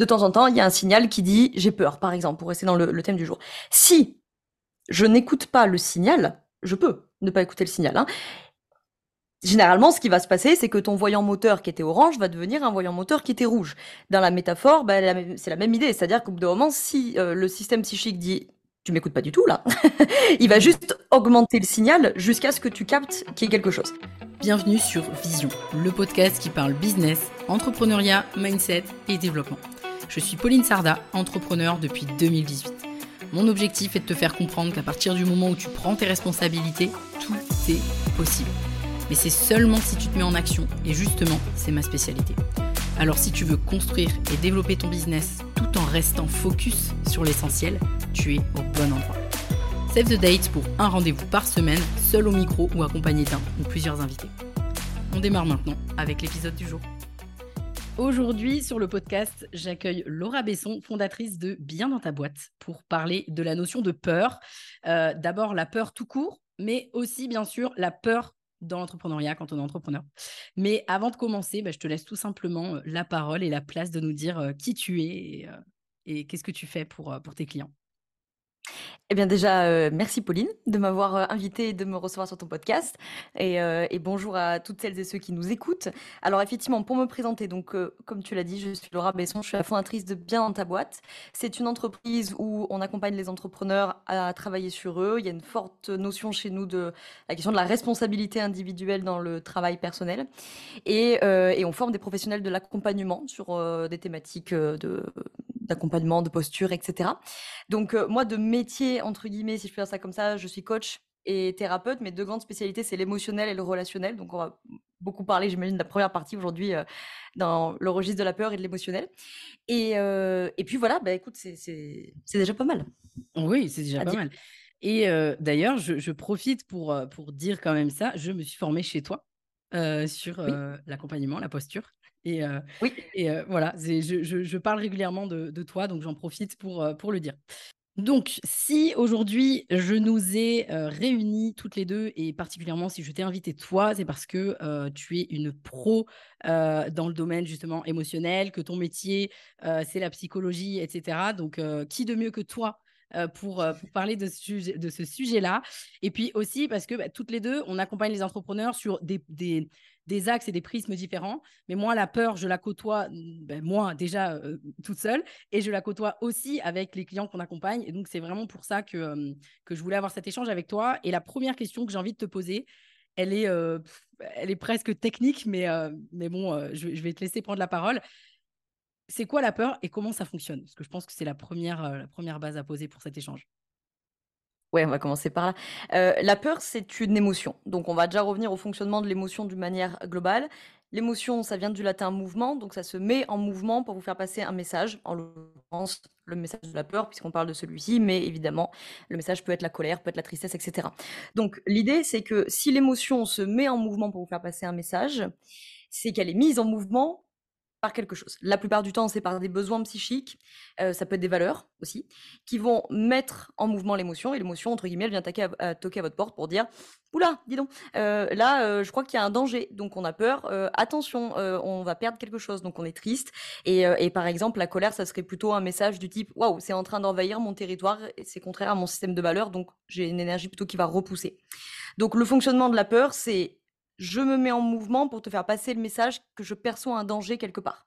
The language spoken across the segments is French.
de temps en temps, il y a un signal qui dit j'ai peur, par exemple, pour rester dans le, thème du jour. Si je n'écoute pas le signal, je peux ne pas écouter le signal. Hein. Généralement, ce qui va se passer, c'est que ton voyant moteur qui était orange va devenir un voyant moteur qui était rouge. Dans la métaphore, bah, c'est la même idée. C'est-à-dire qu'au bout d'un moment, si euh, le système psychique dit tu m'écoutes pas du tout là, il va juste augmenter le signal jusqu'à ce que tu captes qu'il y ait quelque chose. Bienvenue sur Vision, le podcast qui parle business, entrepreneuriat, mindset et développement. Je suis Pauline Sarda, entrepreneur depuis 2018. Mon objectif est de te faire comprendre qu'à partir du moment où tu prends tes responsabilités, tout est possible. Mais c'est seulement si tu te mets en action, et justement, c'est ma spécialité. Alors si tu veux construire et développer ton business tout en restant focus sur l'essentiel, tu es au bon endroit. Save the date pour un rendez-vous par semaine, seul au micro ou accompagné d'un ou plusieurs invités. On démarre maintenant avec l'épisode du jour. Aujourd'hui, sur le podcast, j'accueille Laura Besson, fondatrice de Bien dans ta boîte, pour parler de la notion de peur. Euh, d'abord, la peur tout court, mais aussi, bien sûr, la peur dans l'entrepreneuriat quand on est entrepreneur. Mais avant de commencer, bah, je te laisse tout simplement euh, la parole et la place de nous dire euh, qui tu es et, qu'est-ce que tu fais pour, pour tes clients. Eh bien déjà, euh, merci Pauline de m'avoir euh, invité et de me recevoir sur ton podcast. Euh, et, bonjour à toutes celles et ceux qui nous écoutent. Alors effectivement, pour me présenter, donc comme tu l'as dit, je suis Laura Besson, je suis la fondatrice de Bien dans ta boîte. C'est une entreprise où on accompagne les entrepreneurs à travailler sur eux. Il y a une forte notion chez nous de la question de la responsabilité individuelle dans le travail personnel. Et, et on forme des professionnels de l'accompagnement sur des thématiques de d'accompagnement, de posture, etc. Donc moi, de métier, entre guillemets, si je peux dire ça comme ça, je suis coach et thérapeute. Mes deux grandes spécialités, c'est l'émotionnel et le relationnel. Donc on va beaucoup parler, j'imagine, de la première partie aujourd'hui dans le registre de la peur et de l'émotionnel. Et, et, puis voilà, bah, écoute, c'est déjà pas mal. Oui, c'est déjà pas mal. Et d'ailleurs, je, profite pour, pour dire quand même ça, je me suis formée chez toi sur l'accompagnement, la posture. Et, oui. et voilà, je, je, parle régulièrement de, de toi, donc j'en profite pour, pour le dire. Donc, si aujourd'hui je nous ai réunis toutes les deux, et particulièrement si je t'ai invité toi, c'est parce que tu es une pro dans le domaine justement émotionnel, que ton métier c'est la psychologie, etc. Donc, qui de mieux que toi pour, pour, parler de ce, sujet, de ce sujet-là? Et puis aussi parce que bah, toutes les deux, on accompagne les entrepreneurs sur des, des, des axes et des prismes différents. Mais moi, la peur, je la côtoie, mmh, ben, moi, déjà euh, toute seule, et je la côtoie aussi avec les clients qu'on accompagne. Et donc, c'est vraiment pour ça que, que je voulais avoir cet échange avec toi. Et la première question que j'ai envie de te poser, elle est, euh, elle est presque technique, mais, euh, mais bon, je, vais te laisser prendre la parole. C'est quoi la peur et comment ça fonctionne? Parce que je pense que c'est la première, la première base à poser pour cet échange. Ouais, on va commencer par là. Euh, la peur, c'est une émotion. Donc, on va déjà revenir au fonctionnement de l'émotion d'une manière globale. L'émotion, ça vient du latin mouvement, donc ça se met en mouvement pour vous faire passer un message, en l'occurrence le message de la peur, puisqu'on parle de celui-ci, mais évidemment, le message peut être la colère, peut être la tristesse, etc. Donc, l'idée, c'est que si l'émotion se met en mouvement pour vous faire passer un message, c'est qu'elle est mise en mouvement par quelque chose. La plupart du temps, c'est par des besoins psychiques, euh, ça peut être des valeurs aussi, qui vont mettre en mouvement l'émotion. Et l'émotion, entre guillemets, elle vient toquer à, toquer à votre porte pour dire Oula, dis donc, euh, là, euh, je crois qu'il y a un danger, donc on a peur. attention, on va perdre quelque chose, donc on est triste. Et, par exemple, la colère, ça serait plutôt un message du type Waouh, c'est en train d'envahir mon territoire, c'est contraire à mon système de valeurs, donc j'ai une énergie plutôt qui va repousser. Donc le fonctionnement de la peur, c'est je me mets en mouvement pour te faire passer le message que je perçois un danger quelque part.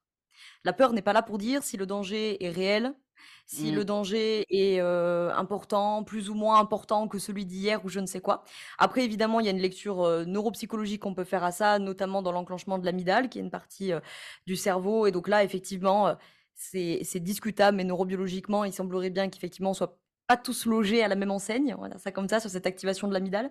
La peur n'est pas là pour dire si le danger est réel, si le mmh. danger est important, plus ou moins important que celui d'hier ou je ne sais quoi. Après, évidemment, il y a une lecture neuropsychologique qu'on peut faire à ça, notamment dans l'enclenchement de l'amygdale, qui est une partie du cerveau. Et donc là, effectivement, c'est discutable, mais neurobiologiquement, il semblerait bien qu'effectivement, on soit pas tous logés à la même enseigne, on va dire ça comme ça, sur cette activation de l'amygdale.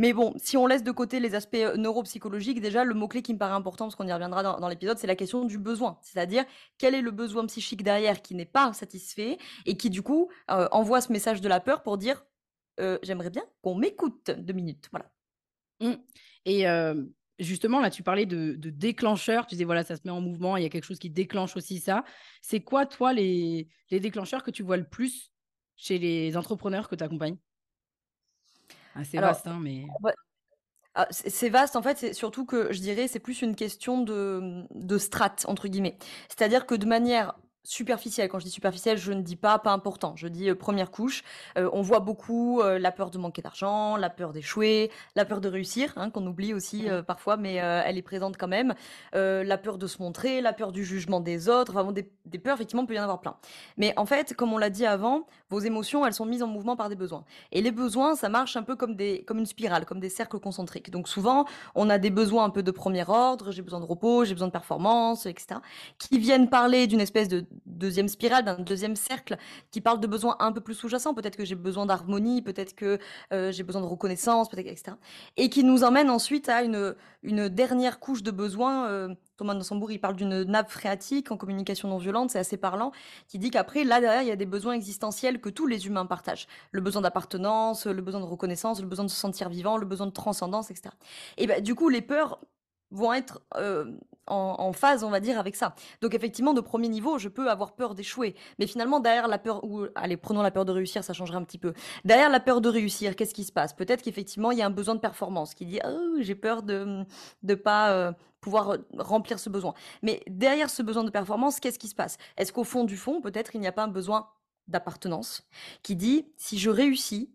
Mais bon, si on laisse de côté les aspects neuropsychologiques, déjà, le mot-clé qui me paraît important, parce qu'on y reviendra dans, l'épisode, c'est la question du besoin. C'est-à-dire, quel est le besoin psychique derrière qui n'est pas satisfait et qui, du coup, envoie ce message de la peur pour dire j'aimerais bien qu'on m'écoute deux minutes. Voilà. Mmh. Et justement, là, tu parlais de, déclencheurs. Tu disais, voilà, ça se met en mouvement, il y a quelque chose qui déclenche aussi ça. C'est quoi, toi, les, les déclencheurs que tu vois le plus chez les entrepreneurs que tu accompagnes? C'est vaste, hein, mais. Ah, c'est vaste, en fait, c'est surtout que je dirais c'est plus une question de, de strates, entre guillemets. C'est-à-dire que de manière superficielle. Quand je dis superficielle, je ne dis pas pas important. Je dis, heu, 1 couche. Heu, on voit beaucoup, heu, la peur de manquer d'argent, la peur d'échouer, la peur de réussir, hein, qu'on oublie aussi, Mmh. parfois, mais, elle est présente quand même. La peur de se montrer, la peur du jugement des autres, vraiment des des peurs, effectivement, il peut y en avoir plein. Mais en fait, comme on l'a dit avant, vos émotions, elles sont mises en mouvement par des besoins et les besoins, ça marche un peu comme des comme une spirale, comme des cercles concentriques. Donc souvent, on a des besoins un peu de premier ordre, j'ai besoin de repos, j'ai besoin de performance, et cetera, qui viennent parler d'une espèce de deuxième spirale, d'un deuxième cercle qui parle de besoins un peu plus sous-jacents. Peut-être que j'ai besoin d'harmonie, peut-être que euh, j'ai besoin de reconnaissance, peut-être, etc. Et qui nous emmène ensuite à une, une dernière couche de besoins. Euh, Thomas Sambour, il parle d'une nappe phréatique en communication non violente, c'est assez parlant, qui dit qu'après, là derrière, il y a des besoins existentiels que tous les humains partagent. Le besoin d'appartenance, le besoin de reconnaissance, le besoin de se sentir vivant, le besoin de transcendance, etc. Et ben, du coup, les peurs vont être euh, en, phase, on va dire, avec ça. Donc effectivement, de premier niveau, je peux avoir peur d'échouer. Mais finalement, derrière la peur, ou allez, prenons la peur de réussir, ça changera un petit peu. Derrière la peur de réussir, qu'est-ce qui se passe? Peut-être qu'effectivement, il y a un besoin de performance qui dit, oh, j'ai peur de ne pas... Euh, pouvoir remplir ce besoin. Mais derrière ce besoin de performance, qu'est-ce qui se passe? Est-ce qu'au fond du fond, peut-être, il n'y a pas un besoin d'appartenance qui dit, si je réussis,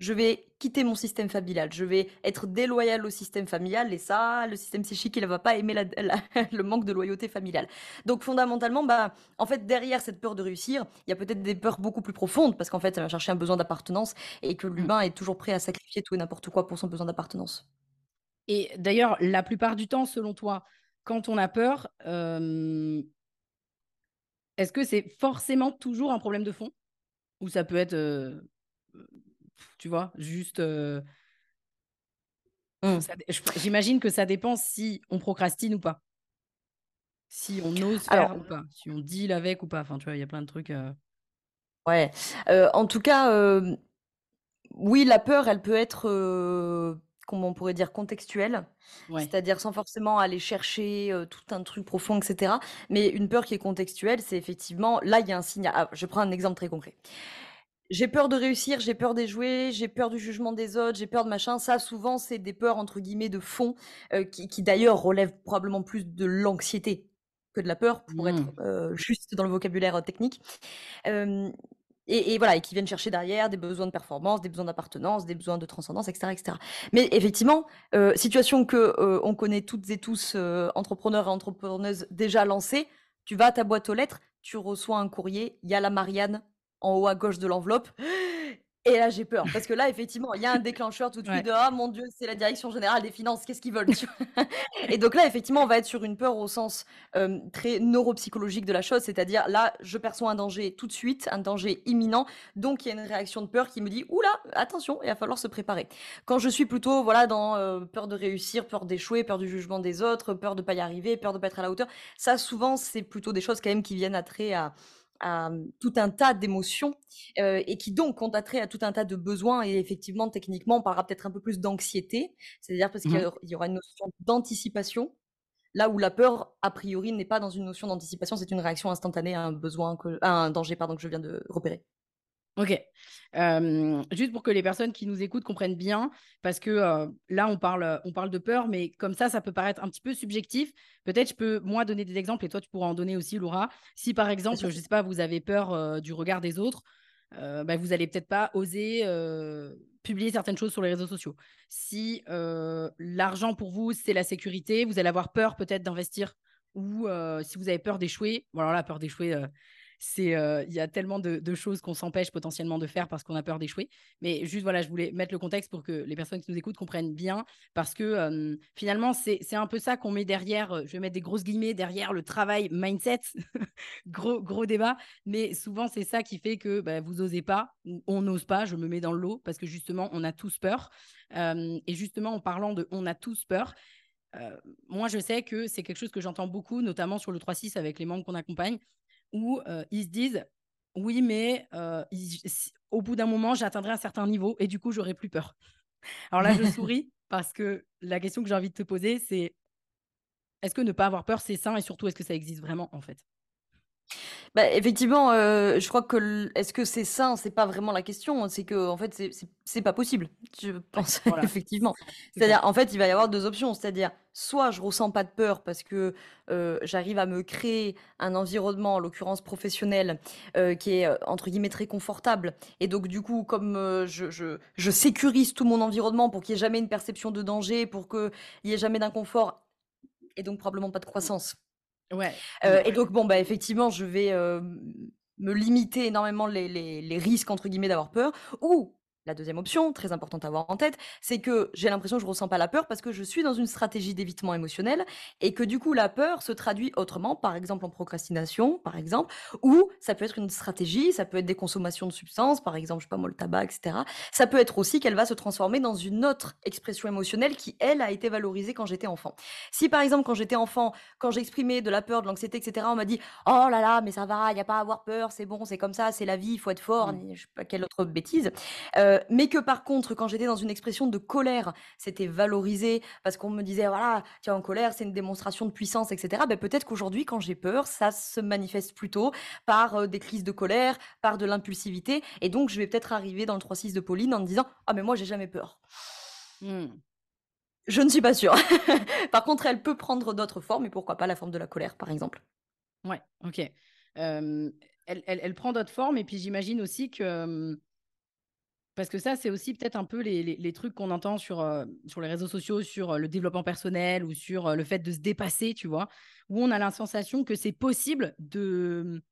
je vais quitter mon système familial, je vais être déloyal au système familial et ça, le système psychique, il ne va pas aimer la, la, le manque de loyauté familiale. Donc fondamentalement, bah, en fait, derrière cette peur de réussir, il y a peut-être des peurs beaucoup plus profondes parce qu'en fait, ça va chercher un besoin d'appartenance et que l'humain est toujours prêt à sacrifier tout et n'importe quoi pour son besoin d'appartenance. Et d'ailleurs, la plupart du temps, selon toi, quand on a peur, euh, est-ce que c'est forcément toujours un problème de fond? Ou ça peut être, euh, tu vois, juste... Euh, mmh. J'imagine que ça dépend si on procrastine ou pas. Si on ose faire Alors, ou pas. Si on deal avec ou pas. Enfin, tu vois, il y a plein de trucs. Euh... Ouais. Euh, en tout cas, euh, oui, la peur, elle peut être comment on pourrait dire, contextuelle, ouais. c'est-à-dire sans forcément aller chercher tout un truc profond, etc. Mais une peur qui est contextuelle, c'est effectivement, là, il y a un signe. Ah, je prends un exemple très concret. J'ai peur de réussir, j'ai peur d'échouer, j'ai peur du jugement des autres, j'ai peur de machin. Ça, souvent, c'est des peurs, entre guillemets, de fond, euh, qui, qui d'ailleurs relèvent probablement plus de l'anxiété que de la peur, pour mmh. être euh, juste dans le vocabulaire technique. Euh, et, et, voilà, et qui viennent chercher derrière des besoins de performance, des besoins d'appartenance, des besoins de transcendance, etc., etc. Mais effectivement, situation que on connaît toutes et tous, entrepreneurs et entrepreneuses déjà lancés, tu vas à ta boîte aux lettres, tu reçois un courrier, il y a la Marianne en haut à gauche de l'enveloppe. Et là, j'ai peur. Parce que là, effectivement, il y a un déclencheur tout de suite ouais. de Ah mon Dieu, c'est la direction générale des finances, qu'est-ce qu'ils veulent? Et donc là, effectivement, on va être sur une peur au sens euh, très neuropsychologique de la chose, c'est-à-dire là, je perçois un danger tout de suite, un danger imminent, donc il y a une réaction de peur qui me dit Oula, attention, il va falloir se préparer. Quand je suis plutôt voilà, dans euh, peur de réussir, peur d'échouer, peur du jugement des autres, peur de ne pas y arriver, peur de ne pas être à la hauteur, ça, souvent, c'est plutôt des choses quand même qui viennent à trait à à tout un tas d'émotions euh, et qui donc ont attrait à tout un tas de besoins et effectivement techniquement on parlera peut-être un peu plus d'anxiété, c'est-à-dire parce qu'il mmh. y aura une notion d'anticipation là où la peur a priori n'est pas dans une notion d'anticipation, c'est une réaction instantanée à un besoin que, à un danger pardon que je viens de repérer. Ok. Euh, juste pour que les personnes qui nous écoutent comprennent bien, parce que euh, là, on parle, on parle de peur, mais comme ça, ça peut paraître un petit peu subjectif. Peut-être je peux, moi, donner des exemples et toi, tu pourras en donner aussi, Laura. Si, par exemple, je ne sais pas, vous avez peur euh, du regard des autres, bah, vous n'allez peut-être pas oser publier certaines choses sur les réseaux sociaux. Si l'argent pour vous, c'est la sécurité, vous allez avoir peur peut-être d'investir ou si vous avez peur d'échouer, bon, alors la peur d'échouer c'est il y a tellement de, choses qu'on s'empêche potentiellement de faire parce qu'on a peur d'échouer. Mais juste voilà, je voulais mettre le contexte pour que les personnes qui nous écoutent comprennent bien parce que finalement c'est un peu ça qu'on met derrière. Je vais mettre des grosses guillemets derrière le travail mindset, gros gros débat. Mais souvent c'est ça qui fait que bah, vous osez pas, on n'ose pas. Je me mets dans le lot parce que justement on a tous peur. et justement en parlant de on a tous peur. moi, je sais que c'est quelque chose que j'entends beaucoup, notamment sur le 3-6 avec les membres qu'on accompagne où euh, ils se disent oui, mais euh, au bout d'un moment, j'atteindrai un certain niveau et du coup, j'aurai plus peur. Alors là, je souris parce que la question que j'ai envie de te poser, c'est est-ce que ne pas avoir peur, c'est sain et surtout, est-ce que ça existe vraiment en fait? Bah, effectivement, euh, je crois que est-ce que c'est ça C'est pas vraiment la question. C'est que en fait, c'est pas possible. Je pense effectivement. C'est-à-dire, en fait, il va y avoir deux options. C'est-à-dire, soit je ressens pas de peur parce que euh, j'arrive à me créer un environnement, en l'occurrence professionnel, euh, qui est entre guillemets très confortable. Et donc, du coup, comme je, je, je, sécurise tout mon environnement pour qu'il n'y ait jamais une perception de danger, pour qu'il n'y ait jamais d'inconfort, et donc probablement pas de croissance. Ouais. et donc, bon, bah, effectivement, je vais me limiter énormément les, les, les risques, entre guillemets, d'avoir peur. Ou la deuxième option, très importante à avoir en tête, c'est que j'ai l'impression que je ressens pas la peur parce que je suis dans une stratégie d'évitement émotionnel et que du coup la peur se traduit autrement, par exemple en procrastination, par exemple, ou ça peut être une stratégie, ça peut être des consommations de substances, par exemple, je sais pas moi, le tabac, etc. Ça peut être aussi qu'elle va se transformer dans une autre expression émotionnelle qui, elle, a été valorisée quand j'étais enfant. Si par exemple, quand j'étais enfant, quand j'exprimais de la peur, de l'anxiété, etc., on m'a dit Oh là là, mais ça va, il n'y a pas à avoir peur, c'est bon, c'est comme ça, c'est la vie, il faut être fort, mmh. je sais pas quelle autre bêtise. Euh, euh, mais que par contre, quand j'étais dans une expression de colère, c'était valorisé parce qu'on me disait, voilà, tu es en colère, c'est une démonstration de puissance, etc. Ben, peut-être qu'aujourd'hui, quand j'ai peur, ça se manifeste plutôt par euh, des crises de colère, par de l'impulsivité. Et donc, je vais peut-être arriver dans le 3-6 de Pauline en me disant, ah, mais moi, j'ai jamais peur. Mmh. Je ne suis pas sûre. par contre, elle peut prendre d'autres formes, et pourquoi pas la forme de la colère, par exemple. Ouais, ok. elle, elle, prend d'autres formes, et puis j'imagine aussi que parce que ça, c'est aussi peut-être un peu les, trucs qu'on entend sur, euh, sur les réseaux sociaux, sur euh, le développement personnel ou sur euh, le fait de se dépasser, tu vois, où on a la sensation que c'est possible de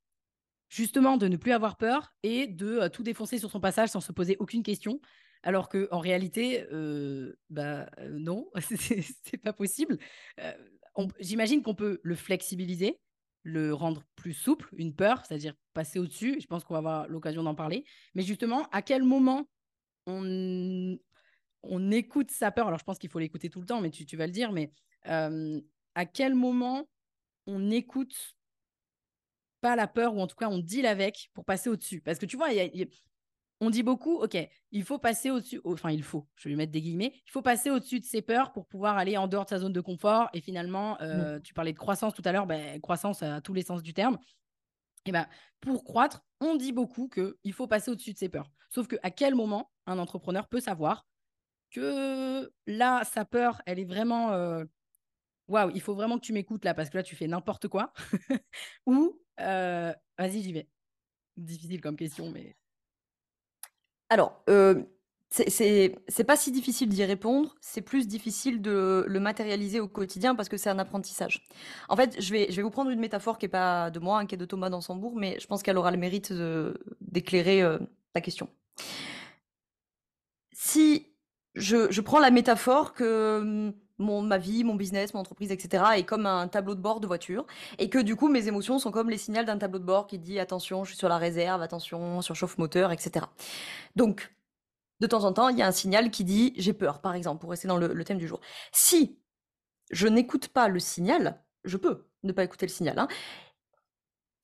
justement de ne plus avoir peur et de tout défoncer sur son passage sans se poser aucune question. Alors qu'en réalité, bah non, c'est pas possible. J'imagine qu'on peut le flexibiliser, le rendre plus souple, une peur, c'est-à-dire passer au-dessus. Je pense qu'on va avoir l'occasion d'en parler. Mais justement, à quel moment on, on écoute sa peur? Alors, je pense qu'il faut l'écouter tout le temps, mais tu, tu vas le dire. Mais à quel moment on écoute pas la peur, ou en tout cas, on deal avec pour passer au-dessus? Parce que tu vois, il y a, on dit beaucoup, OK, il faut passer au-dessus, enfin, il faut, je vais lui mettre des guillemets, il faut passer au-dessus de ses peurs pour pouvoir aller en dehors de sa zone de confort. Et finalement, euh, tu parlais de croissance tout à l'heure, ben, croissance à tous les sens du terme. Et ben, pour croître, on dit beaucoup qu'il faut passer au-dessus de ses peurs. Sauf qu'à quel moment un entrepreneur peut savoir que là, sa peur, elle est vraiment. Euh, waouh, il faut vraiment que tu m'écoutes là parce que là, tu fais n'importe quoi. Ou, euh, vas-y, j'y vais. Difficile comme question, mais. Alors, euh, c'est pas si difficile d'y répondre, c'est plus difficile de le matérialiser au quotidien parce que c'est un apprentissage. En fait, je vais, vous prendre une métaphore qui est pas de moi, hein, qui est de Thomas Dansembourg, mais je pense qu'elle aura le mérite d'éclairer euh, ta question. Si je, je prends la métaphore que hum, mon, ma vie, mon business, mon entreprise, etc. est comme un tableau de bord de voiture. Et que du coup, mes émotions sont comme les signaux d'un tableau de bord qui dit attention, je suis sur la réserve, attention, surchauffe moteur, etc. Donc, de temps en temps, il y a un signal qui dit j'ai peur, par exemple, pour rester dans le, thème du jour. Si je n'écoute pas le signal, je peux ne pas écouter le signal. Hein.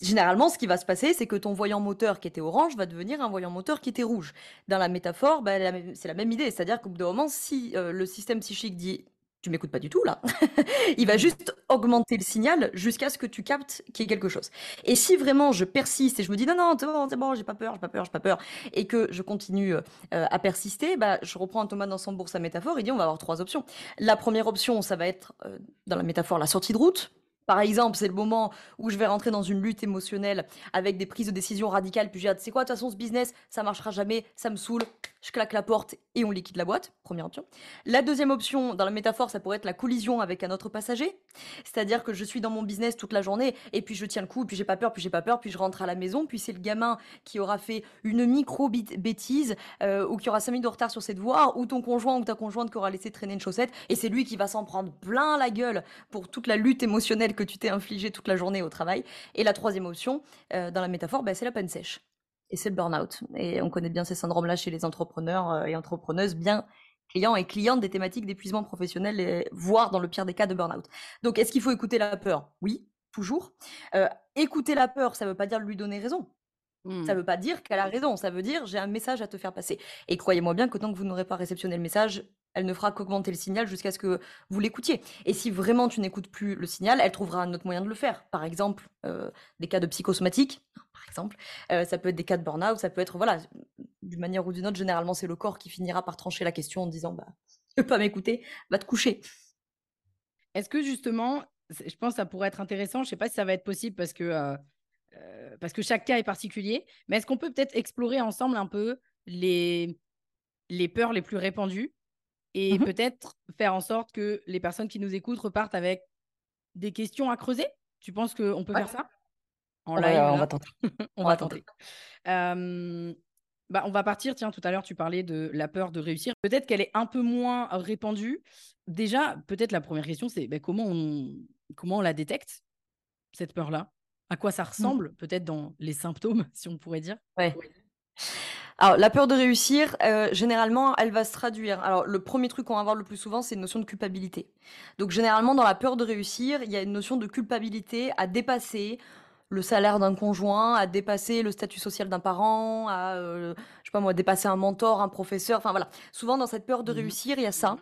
Généralement, ce qui va se passer, c'est que ton voyant moteur qui était orange va devenir un voyant moteur qui était rouge. Dans la métaphore, bah, c'est la même idée. C'est-à-dire qu'au bout d'un moment, si euh, le système psychique dit tu m'écoutes pas du tout là. il va juste augmenter le signal jusqu'à ce que tu captes qu'il y ait quelque chose. Et si vraiment je persiste et je me dis non non c'est bon c'est bon j'ai pas peur j'ai pas peur j'ai pas peur et que je continue euh, à persister, bah je reprends Thomas dans son bourse sa métaphore. Il dit on va avoir trois options. La première option ça va être euh, dans la métaphore la sortie de route. Par exemple, c'est le moment où je vais rentrer dans une lutte émotionnelle avec des prises de décision radicales, puis j'ai hâte, c'est quoi, de toute façon, ce business, ça marchera jamais, ça me saoule, je claque la porte et on liquide la boîte. Première option. La deuxième option, dans la métaphore, ça pourrait être la collision avec un autre passager. C'est-à-dire que je suis dans mon business toute la journée et puis je tiens le coup, puis j'ai pas peur, puis j'ai pas peur, puis je rentre à la maison, puis c'est le gamin qui aura fait une micro-bêtise euh, ou qui aura 5 minutes de retard sur cette voie, ou ton conjoint ou ta conjointe qui aura laissé traîner une chaussette et c'est lui qui va s'en prendre plein la gueule pour toute la lutte émotionnelle que tu t'es infligé toute la journée au travail. Et la troisième option, euh, dans la métaphore, bah, c'est la peine sèche. Et c'est le burn-out. Et on connaît bien ces syndromes-là chez les entrepreneurs euh, et entrepreneuses, bien clients et clientes des thématiques d'épuisement professionnel, et, voire dans le pire des cas de burn-out. Donc, est-ce qu'il faut écouter la peur? Oui, toujours. Euh, écouter la peur, ça ne veut pas dire lui donner raison. Ça ne mmh. veut pas dire qu'elle a raison, ça veut dire j'ai un message à te faire passer. Et croyez-moi bien que tant que vous n'aurez pas réceptionné le message, elle ne fera qu'augmenter le signal jusqu'à ce que vous l'écoutiez. Et si vraiment tu n'écoutes plus le signal, elle trouvera un autre moyen de le faire. Par exemple, euh, des cas de psychosomatique, par exemple. ça peut être des cas de burn-out, ça peut être, voilà, d'une manière ou d'une autre, généralement, c'est le corps qui finira par trancher la question en disant, bah, tu veux pas m'écouter, va te coucher. Est-ce que justement, je pense que ça pourrait être intéressant, je sais pas si ça va être possible parce que, parce que chaque cas est particulier, mais est-ce qu'on peut peut-être explorer ensemble un peu les, les peurs les plus répandues et mmh peut-être faire en sorte que les personnes qui nous écoutent repartent avec des questions à creuser Tu penses qu'on peut faire ça? En on live va, On va tenter. on, va tenter. bah, on va partir. Tiens, tout à l'heure, tu parlais de la peur de réussir. Peut-être qu'elle est un peu moins répandue. Déjà, peut-être la première question, c'est bah, comment, on, comment on la détecte, cette peur-là? À quoi ça mmh. ressemble, peut-être dans les symptômes, si on pourrait dire? Ouais. Alors, la peur de réussir, euh, généralement, elle va se traduire. Alors, le premier truc qu'on va voir le plus souvent, c'est une notion de culpabilité. Donc, généralement, dans la peur de réussir, il y a une notion de culpabilité à dépasser le salaire d'un conjoint, à dépasser le statut social d'un parent, à, euh, je sais pas moi, dépasser un mentor, un professeur. Enfin voilà. Souvent dans cette peur de mmh réussir, il y a ça.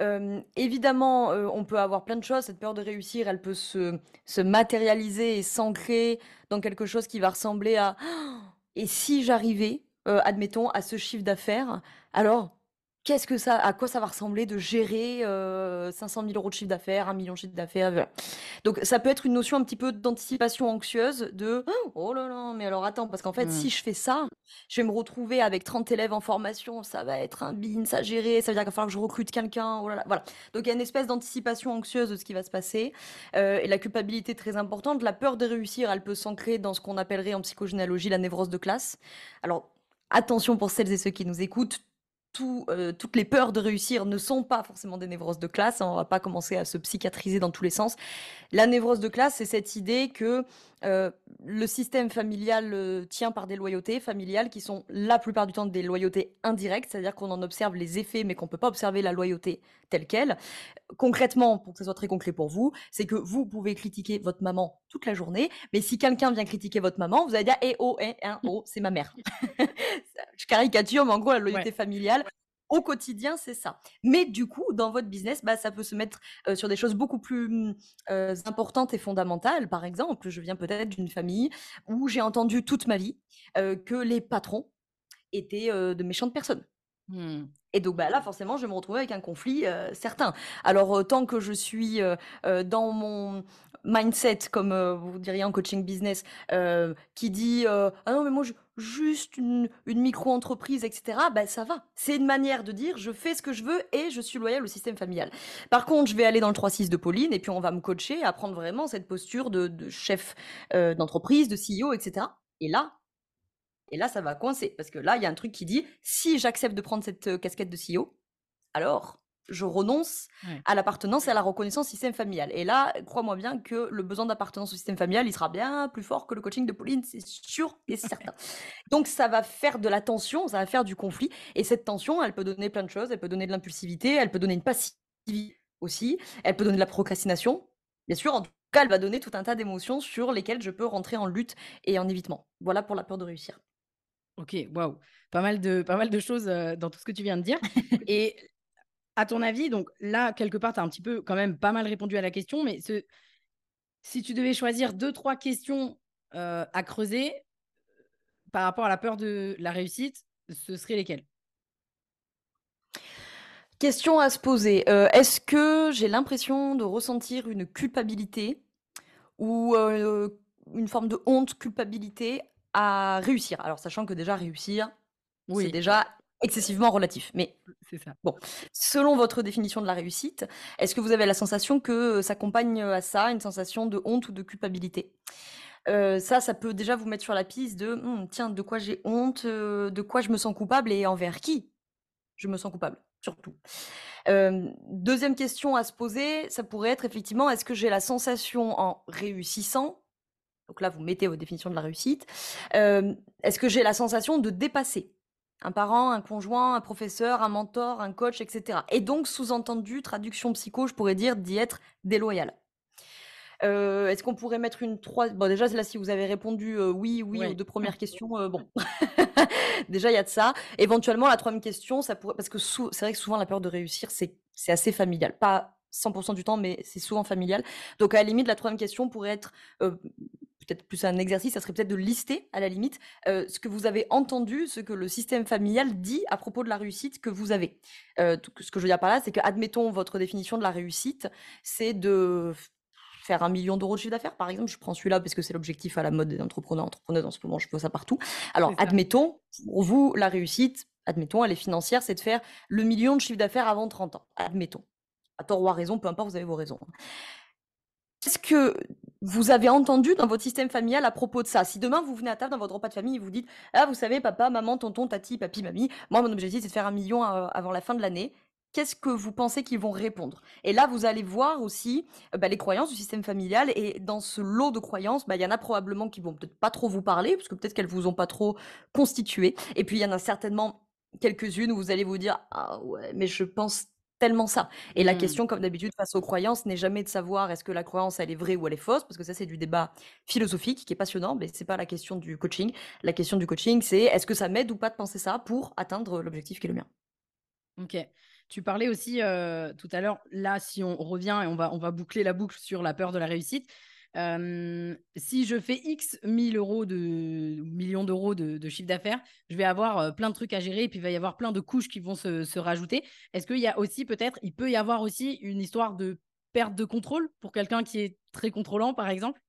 Euh, évidemment, on peut avoir plein de choses. Cette peur de réussir, elle peut se, se matérialiser et s'ancrer dans quelque chose qui va ressembler à et si j'arrivais euh, admettons, à ce chiffre d'affaires. Alors, qu'est-ce que ça, à quoi ça va ressembler de gérer 500 000 euros de chiffre d'affaires, 1 million de chiffre d'affaires Donc, ça peut être une notion un petit peu d'anticipation anxieuse de oh là là, mais alors attends, parce qu'en fait, si mmh. je fais ça, je vais me retrouver avec 30 élèves en formation, ça va être un bin, ça gérer, ça veut dire qu'il va falloir que je recrute quelqu'un, oh là là, voilà. Donc, il y a une espèce d'anticipation anxieuse de ce qui va se passer euh, et la culpabilité très importante. La peur de réussir, elle peut s'ancrer dans ce qu'on appellerait en psychogénéalogie la névrose de classe. Alors, attention pour celles et ceux qui nous écoutent, euh, toutes les peurs de réussir ne sont pas forcément des névroses de classe. Hein, on va pas commencer à se psychiatriser dans tous les sens. La névrose de classe, c'est cette idée que euh, le système familial euh, tient par des loyautés familiales qui sont la plupart du temps des loyautés indirectes, c'est-à-dire qu'on en observe les effets, mais qu'on peut pas observer la loyauté telle qu'elle. Concrètement, pour que ce soit très concret pour vous, c'est que vous pouvez critiquer votre maman toute la journée, mais si quelqu'un vient critiquer votre maman, vous allez dire eh oh, eh, hein, oh, c'est ma mère. Je caricature, mais en gros, la loyauté familiale, au quotidien, c'est ça. Mais du coup, dans votre business, bah, ça peut se mettre sur des choses beaucoup plus mmh, importantes et fondamentales. Par exemple, je viens peut-être d'une famille où j'ai entendu toute ma vie que les patrons étaient de méchantes personnes. Mmh. Et donc bah, là, forcément, je vais me retrouver avec un conflit certain. Alors, tant que je suis dans mon mindset, comme vous diriez en coaching business, qui dit Ah non, mais moi, je, juste une, micro-entreprise, etc., ben ça va. C'est une manière de dire je fais ce que je veux et je suis loyal au système familial. Par contre, je vais aller dans le 3-6 de Pauline et puis on va me coacher à prendre vraiment cette posture de, chef euh, d'entreprise, de CEO, etc. Et là, et là, ça va coincer parce que là, il y a un truc qui dit si j'accepte de prendre cette euh, casquette de CEO, alors je renonce à l'appartenance et à la reconnaissance système familial. Et là, crois-moi bien que le besoin d'appartenance au système familial, il sera bien plus fort que le coaching de Pauline, c'est sûr et certain. Donc ça va faire de la tension, ça va faire du conflit. Et cette tension, elle peut donner plein de choses. Elle peut donner de l'impulsivité, elle peut donner une passivité aussi, elle peut donner de la procrastination. Bien sûr, en tout cas, elle va donner tout un tas d'émotions sur lesquelles je peux rentrer en lutte et en évitement. Voilà pour la peur de réussir. Ok, waouh, pas mal de pas mal de choses euh, dans tout ce que tu viens de dire. et à ton avis, donc là, quelque part, tu as un petit peu quand même pas mal répondu à la question, mais ce... si tu devais choisir deux, trois questions euh, à creuser par rapport à la peur de la réussite, ce seraient lesquelles? Question à se poser. Euh, est-ce que j'ai l'impression de ressentir une culpabilité ou euh, une forme de honte, culpabilité à réussir? Alors, sachant que déjà réussir, oui. c'est déjà excessivement relatif. Mais ça. Bon, selon votre définition de la réussite, est-ce que vous avez la sensation que s'accompagne à ça une sensation de honte ou de culpabilité? Euh, ça, ça peut déjà vous mettre sur la piste de «Hum, tiens, de quoi j'ai honte, euh, de quoi je me sens coupable et envers qui je me sens coupable, surtout. deuxième question à se poser, ça pourrait être effectivement est-ce que j'ai la sensation en réussissant donc là, vous mettez votre définition de la réussite. est-ce que j'ai la sensation de dépasser? Un parent, un conjoint, un professeur, un mentor, un coach, etc. Et donc, sous-entendu, traduction psycho, je pourrais dire d'y être déloyal. Euh, est-ce qu'on pourrait mettre une trois Bon, déjà, là, si vous avez répondu euh, oui, oui aux deux premières questions, euh, bon. déjà, il y a de ça. Éventuellement, la troisième question, ça pourrait. Parce que c'est vrai que souvent, la peur de réussir, c'est assez familial. Pas 100% du temps, mais c'est souvent familial. Donc, à la limite, la troisième question pourrait être peut-être plus un exercice, ça serait peut-être de lister à la limite ce que vous avez entendu, ce que le système familial dit à propos de la réussite que vous avez. ce que je veux dire par là, c'est que, admettons, votre définition de la réussite, c'est de faire un million d'euros de chiffre d'affaires, par exemple. Je prends celui-là parce que c'est l'objectif à la mode des entrepreneurs, entrepreneurs en ce moment, je vois ça partout. Alors, admettons, pour vous, la réussite, admettons, elle est financière, c'est de faire le million de chiffre d'affaires avant 30 ans. Admettons. À tort ou à raison, peu importe, vous avez vos raisons. Qu'est-ce que vous avez entendu dans votre système familial à propos de ça? Si demain vous venez à table dans votre repas de famille et vous dites Ah, vous savez, papa, maman, tonton, tati, papi, mamie, moi mon objectif c'est de faire un million euh, avant la fin de l'année qu'est-ce que vous pensez qu'ils vont répondre? Et là, vous allez voir aussi euh, bah, les croyances du système familial. Et dans ce lot de croyances, bah, il y en a probablement qui vont peut-être pas trop vous parler, parce que peut-être qu'elles vous ont pas trop constitué. Et puis, il y en a certainement quelques-unes où vous allez vous dire Ah ouais, mais je pense tellement ça. Et la mmh. question, comme d'habitude, face aux croyances, n'est jamais de savoir est-ce que la croyance, elle est vraie ou elle est fausse, parce que ça, c'est du débat philosophique qui est passionnant, mais c'est pas la question du coaching. La question du coaching, c'est est-ce que ça m'aide ou pas de penser ça pour atteindre l'objectif qui est le mien? Ok. Tu parlais aussi euh, tout à l'heure, là, si on revient et on va, on va boucler la boucle sur la peur de la réussite, si je fais X 1000 euros de millions d'euros de, chiffre d'affaires, je vais avoir plein de trucs à gérer et puis il va y avoir plein de couches qui vont se, rajouter. Est-ce qu'il y a aussi peut-être, il peut y avoir aussi une histoire de perte de contrôle pour quelqu'un qui est très contrôlant, par exemple?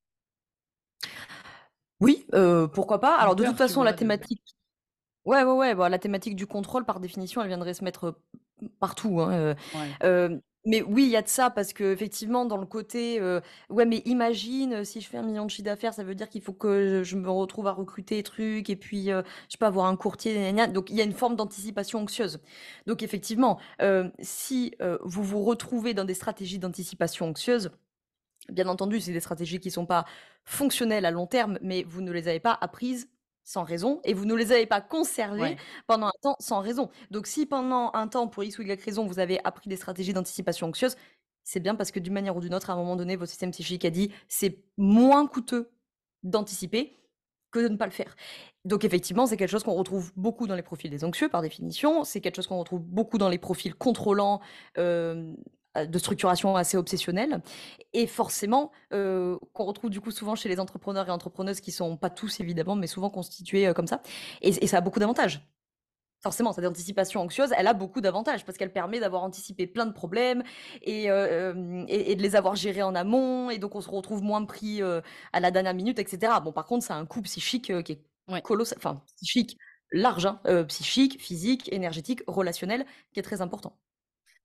Oui, pourquoi pas. Alors de toute façon, la thématique. Ouais, ouais, ouais. Bah, la thématique du contrôle, par définition, elle viendrait se mettre partout. Hein, mais oui, il y a de ça parce que effectivement dans le côté, ouais, mais imagine, si je fais un million de chiffre d'affaires, ça veut dire qu'il faut que je me retrouve à recruter des trucs et puis, je peux avoir un courtier donc il y a une forme d'anticipation anxieuse. Donc effectivement, si, vous vous retrouvez dans des stratégies d'anticipation anxieuse, bien entendu, c'est des stratégies qui sont pas fonctionnelles à long terme, mais vous ne les avez pas apprises sans raison et vous ne les avez pas conservés pendant un temps sans raison. Donc si pendant un temps, pour X ou Y raison, vous avez appris des stratégies d'anticipation anxieuse, c'est bien parce que d'une manière ou d'une autre, à un moment donné, votre système psychique a dit c'est moins coûteux d'anticiper que de ne pas le faire. Donc effectivement, c'est quelque chose qu'on retrouve beaucoup dans les profils des anxieux par définition, c'est quelque chose qu'on retrouve beaucoup dans les profils contrôlants, euh, euh, de structuration assez obsessionnelle. Et forcément euh, qu'on retrouve du coup souvent chez les entrepreneurs et entrepreneuses qui sont pas tous évidemment mais souvent constitués euh, comme ça. Et, ça a beaucoup d'avantages. Forcément cette anticipation anxieuse elle a beaucoup d'avantages parce qu'elle permet d'avoir anticipé plein de problèmes et, et, de les avoir gérés en amont et donc on se retrouve moins pris à la dernière minute etc bon par contre ça a un coût psychique qui est colossal enfin psychique large hein, psychique physique énergétique relationnel qui est très important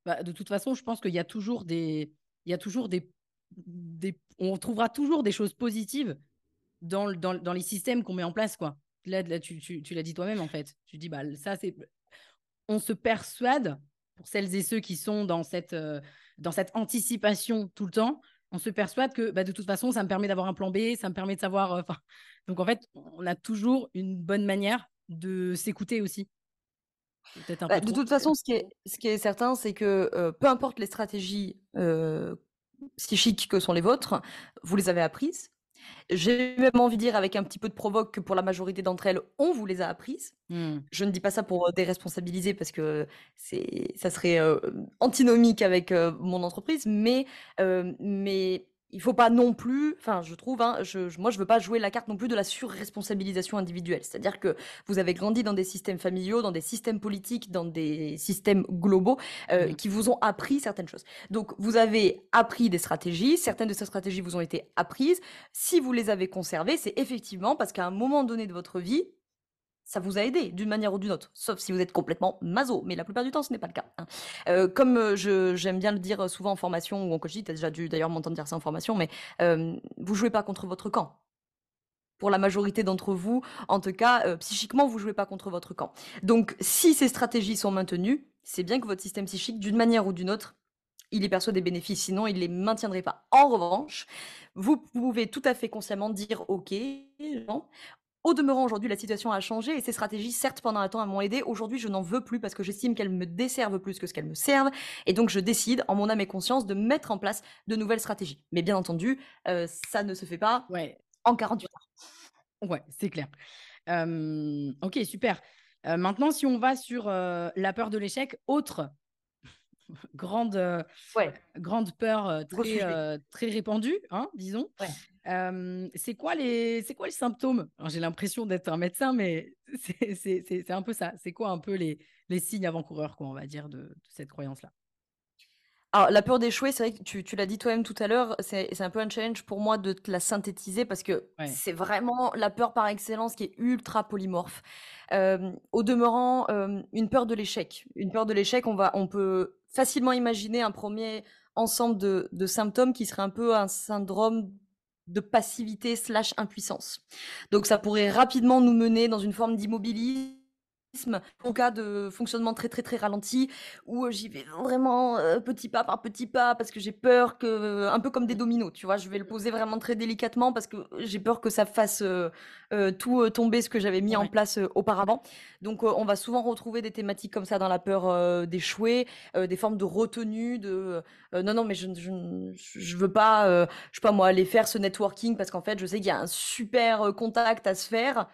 bah, de toute façon, je pense qu'il y a toujours des, il y a toujours des, on trouvera toujours des choses positives dans, les systèmes qu'on met en place, quoi. Là, là tu, tu, l'as dit toi-même en fait. Tu dis bah ça c'est, on se persuade pour celles et ceux qui sont dans cette, euh, dans cette anticipation tout le temps, on se persuade que bah, de toute façon ça me permet d'avoir un plan B, ça me permet de savoir. Euh, donc en fait, on a toujours une bonne manière de s'écouter aussi. Bah, de toute façon, ce qui est, ce qui est certain, c'est que peu importe les stratégies psychiques que sont les vôtres, vous les avez apprises. J'ai même envie de dire, avec un petit peu de provoque, que pour la majorité d'entre elles, on vous les a apprises. Mmh. Je ne dis pas ça pour déresponsabiliser parce que ça serait antinomique avec mon entreprise, mais, mais il faut pas non plus, enfin, je trouve, hein, je, moi, je veux pas jouer la carte non plus de la surresponsabilisation individuelle. C'est-à-dire que vous avez grandi dans des systèmes familiaux, dans des systèmes politiques, dans des systèmes globaux euh, qui vous ont appris certaines choses. Donc, vous avez appris des stratégies. Certaines de ces stratégies vous ont été apprises. Si vous les avez conservées, c'est effectivement parce qu'à un moment donné de votre vie, ça vous a aidé d'une manière ou d'une autre, sauf si vous êtes complètement maso, mais la plupart du temps, ce n'est pas le cas. Hein. Euh, comme euh, j'aime bien le dire souvent en formation ou en coaching, tu as déjà dû d'ailleurs m'entendre dire ça en formation, mais euh, vous jouez pas contre votre camp. Pour la majorité d'entre vous, en tout cas, euh, psychiquement, vous jouez pas contre votre camp. Donc, si ces stratégies sont maintenues, c'est bien que votre système psychique, d'une manière ou d'une autre, il y perçoit des bénéfices, sinon il ne les maintiendrait pas. En revanche, vous pouvez tout à fait consciemment dire, OK, au demeurant, aujourd'hui, la situation a changé et ces stratégies, certes, pendant un temps, elles m'ont aidé. Aujourd'hui, je n'en veux plus parce que j'estime qu'elles me desservent plus que ce qu'elles me servent. Et donc, je décide, en mon âme et conscience, de mettre en place de nouvelles stratégies. Mais bien entendu, euh, ça ne se fait pas ouais. en 48 heures. Ouais, c'est clair. ok, super. Euh, maintenant, si on va sur euh, la peur de l'échec, autre grande, ouais. grande peur très, très répandue, hein, disons. c'est quoi, les, quoi les symptômes? J'ai l'impression d'être un médecin, mais c'est un peu ça. C'est quoi un peu les, les signes avant-coureurs, on va dire, de cette croyance-là? Alors, la peur d'échouer, c'est vrai que tu, tu l'as dit toi-même tout à l'heure, c'est, c'est un peu un challenge pour moi de te la synthétiser parce que c'est vraiment la peur par excellence qui est ultra polymorphe. au demeurant, une peur de l'échec. Une peur de l'échec, on, va, on peut facilement imaginer un premier ensemble de, symptômes qui serait un peu un syndrome de passivité slash impuissance. Donc ça pourrait rapidement nous mener dans une forme d'immobilisme en cas de fonctionnement très très très ralenti où j'y vais vraiment petit pas par petit pas parce que j'ai peur que un peu comme des dominos tu vois? Je vais le poser vraiment très délicatement parce que j'ai peur que ça fasse tout tomber ce que j'avais mis en place auparavant. Donc on va souvent retrouver des thématiques comme ça dans la peur d'échouer des formes de retenue de non non mais je, je, je veux pas je sais pas moi aller faire ce networking parce qu'en fait je sais qu'il y a un super contact à se faire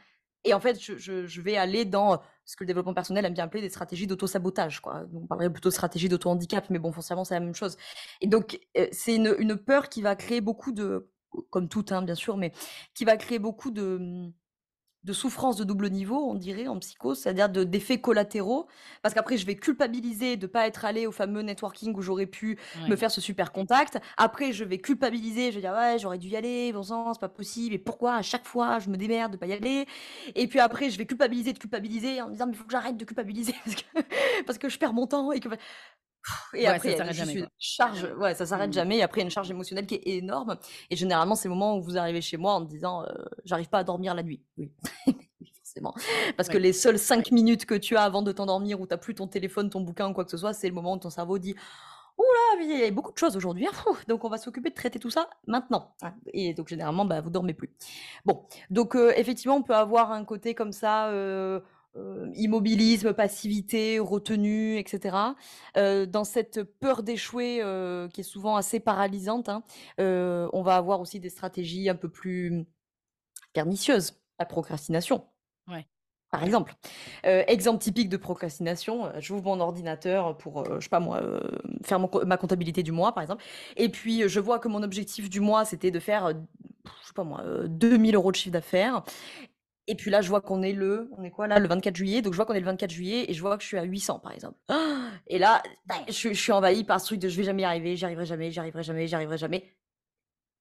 et en fait, je, je, je, vais aller dans ce que le développement personnel aime bien appeler des stratégies d'auto-sabotage. Quoi. On parlerait plutôt de stratégie d'auto-handicap, mais bon, foncièrement, c'est la même chose. Et donc, euh, c'est une, peur qui va créer beaucoup de, comme tout, hein, bien sûr, mais qui va créer beaucoup de, de souffrance de double niveau, on dirait, en psycho, c'est-à-dire d'effets collatéraux, parce qu'après, je vais culpabiliser de ne pas être allé au fameux networking où j'aurais pu me faire ce super contact. Après, je vais culpabiliser, je vais dire, ouais, j'aurais dû y aller, bon sang, c'est pas possible, et pourquoi à chaque fois je me démerde de pas y aller? Et puis après, je vais culpabiliser de culpabiliser en me disant, mais il faut que j'arrête de culpabiliser parce que, parce que je perds mon temps et que et après, ça s'arrête jamais. Charge, ouais, ça s'arrête mmh. jamais. Et après, il y a une charge émotionnelle qui est énorme. Et généralement, c'est le moment où vous arrivez chez moi en me disant, j'arrive pas à dormir la nuit. Oui, forcément. Parce que les seules cinq minutes que tu as avant de t'endormir, où tu n'as plus ton téléphone, ton bouquin ou quoi que ce soit, c'est le moment où ton cerveau dit, Oula, il y a beaucoup de choses aujourd'hui. Hein, donc, on va s'occuper de traiter tout ça maintenant. Et donc, généralement, bah, vous dormez plus. Bon, donc, effectivement, on peut avoir un côté comme ça. Euh, immobilisme, passivité, retenue, etc. Euh, dans cette peur d'échouer euh, qui est souvent assez paralysante, hein, on va avoir aussi des stratégies un peu plus pernicieuses. La procrastination. Par exemple, exemple typique de procrastination, j'ouvre mon ordinateur pour, je sais pas moi, faire ma comptabilité du mois, par exemple. Et puis, je vois que mon objectif du mois, c'était de faire, je sais pas moi, 2000 euros de chiffre d'affaires. Et puis là, je vois qu'on est le, on est quoi là, le 24 juillet. Donc je vois qu'on est le 24 juillet et je vois que je suis à 800 par exemple. Et là, je, suis envahi par ce truc de je vais jamais y arriver, j'y arriverai jamais, j'y arriverai jamais, j'y arriverai jamais.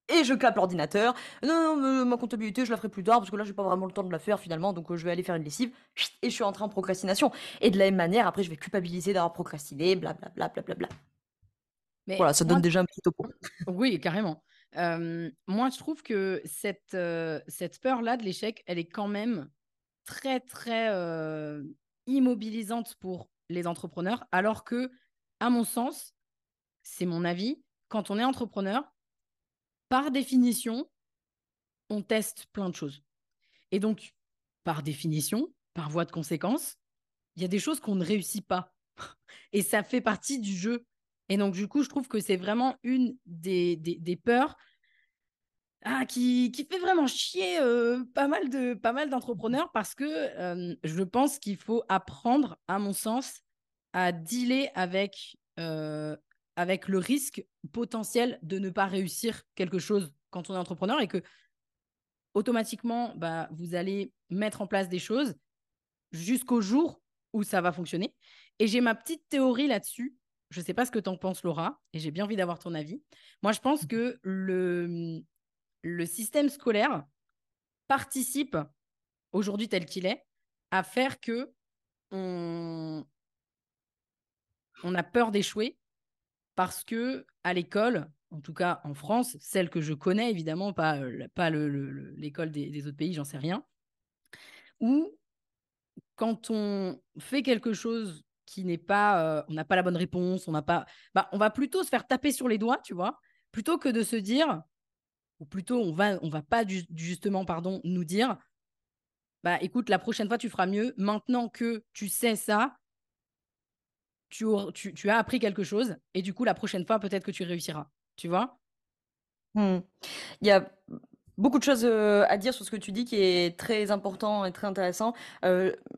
Et je clappe l'ordinateur. Non, non, ma comptabilité, je la ferai plus tard parce que là, j'ai pas vraiment le temps de la faire finalement. Donc je vais aller faire une lessive et je suis entré en procrastination. Et de la même manière, après, je vais culpabiliser d'avoir procrastiné, blablabla, blablabla. Mais voilà, ça donne déjà un petit topo. Oui, carrément moi, je trouve que cette, cette peur-là de l'échec, elle est quand même très, très immobilisante pour les entrepreneurs, alors que, à mon sens, c'est mon avis, quand on est entrepreneur, par définition, on teste plein de choses. Et donc, par définition, par voie de conséquence, il y a des choses qu'on ne réussit pas. Et ça fait partie du jeu. Et donc, du coup, je trouve que c'est vraiment une des, peurs ah, qui, fait vraiment chier euh, pas mal de d'entrepreneurs parce que euh, je pense qu'il faut apprendre, à mon sens, à dealer avec, euh, avec le risque potentiel de ne pas réussir quelque chose quand on est entrepreneur et que automatiquement, bah, vous allez mettre en place des choses jusqu'au jour où ça va fonctionner. Et j'ai ma petite théorie là-dessus je ne sais pas ce que tu en penses, Laura, et j'ai bien envie d'avoir ton avis. Moi, je pense que le, système scolaire participe, aujourd'hui tel qu'il est, à faire que on, a peur d'échouer parce que à l'école, en tout cas en France, celle que je connais évidemment, pas, pas l'école des, des autres pays, j'en sais rien, où quand on fait quelque chose qui n'est pas, euh, on n'a pas la bonne réponse, on n'a pas, bah, on va plutôt se faire taper sur les doigts, tu vois, plutôt que de se dire, ou plutôt on va, on va pas justement, pardon, nous dire, bah écoute, la prochaine fois tu feras mieux. Maintenant que tu sais ça, tu, tu, as appris quelque chose et du coup la prochaine fois peut-être que tu réussiras, tu vois? Mmh. Il y a beaucoup de choses à dire sur ce que tu dis qui est très important et très intéressant.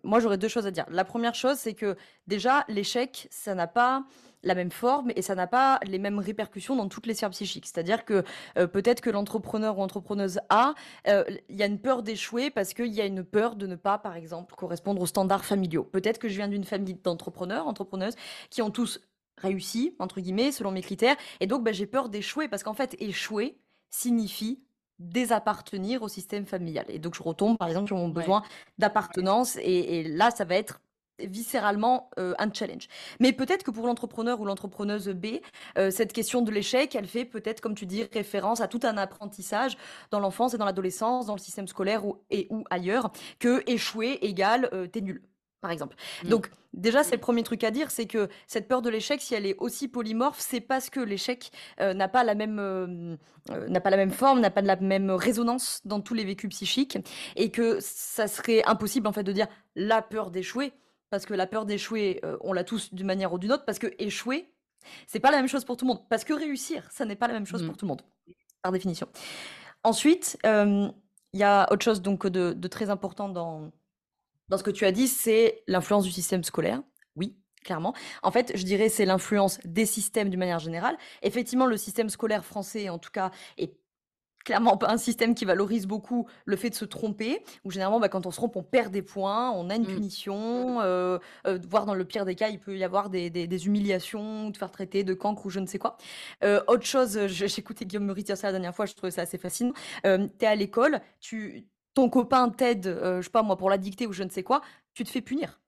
moi, j'aurais deux choses à dire. La première chose, c'est que déjà, l'échec, ça n'a pas la même forme et ça n'a pas les mêmes répercussions dans toutes les sphères psychiques. C'est-à-dire que peut-être que l'entrepreneur ou entrepreneuse A, il y a une peur d'échouer parce qu'il y a une peur de ne pas, par exemple, correspondre aux standards familiaux. Peut-être que je viens d'une famille d'entrepreneurs, entrepreneuses, qui ont tous réussi, entre guillemets, selon mes critères, et donc bah, j'ai peur d'échouer parce qu'en fait, échouer signifie désappartenir au système familial. Et donc, je retombe, par exemple, sur mon besoin d'appartenance. Et, là, ça va être viscéralement un challenge. Mais peut-être que pour l'entrepreneur ou l'entrepreneuse B, cette question de l'échec, elle fait peut-être, comme tu dis, référence à tout un apprentissage dans l'enfance et dans l'adolescence, dans le système scolaire ou, et ou ailleurs, que échouer égale t'es nul par exemple. Mmh. Donc déjà, c'est le premier truc à dire, c'est que cette peur de l'échec, si elle est aussi polymorphe, c'est parce que l'échec euh, n'a pas la même euh, euh, n'a pas la même forme, n'a pas de la même résonance dans tous les vécus psychiques, et que ça serait impossible en fait de dire la peur d'échouer, parce que la peur d'échouer, on l'a tous d'une manière ou d'une autre, parce que échouer, c'est pas la même chose pour tout le monde, parce que réussir, ça n'est pas la même chose mmh. pour tout le monde, par définition. Ensuite, il y a autre chose donc de très important dans dans ce que tu as dit, c'est l'influence du système scolaire. Oui, clairement. En fait, je dirais c'est l'influence des systèmes d'une manière générale. Effectivement, le système scolaire français, en tout cas, est clairement pas un système qui valorise beaucoup le fait de se tromper, où généralement, bah, quand on se trompe, on perd des points, on a une mmh. punition, euh, euh, voire dans le pire des cas, il peut y avoir des, des, humiliations, de faire traiter de cancre ou je ne sais quoi. Euh, autre chose, écouté Guillaume Meurice dire ça la dernière fois, je trouvais ça assez fascinant. tu es à l'école, tu ton copain t'aide, euh, je sais pas moi, pour la dictée ou je ne sais quoi, tu te fais punir.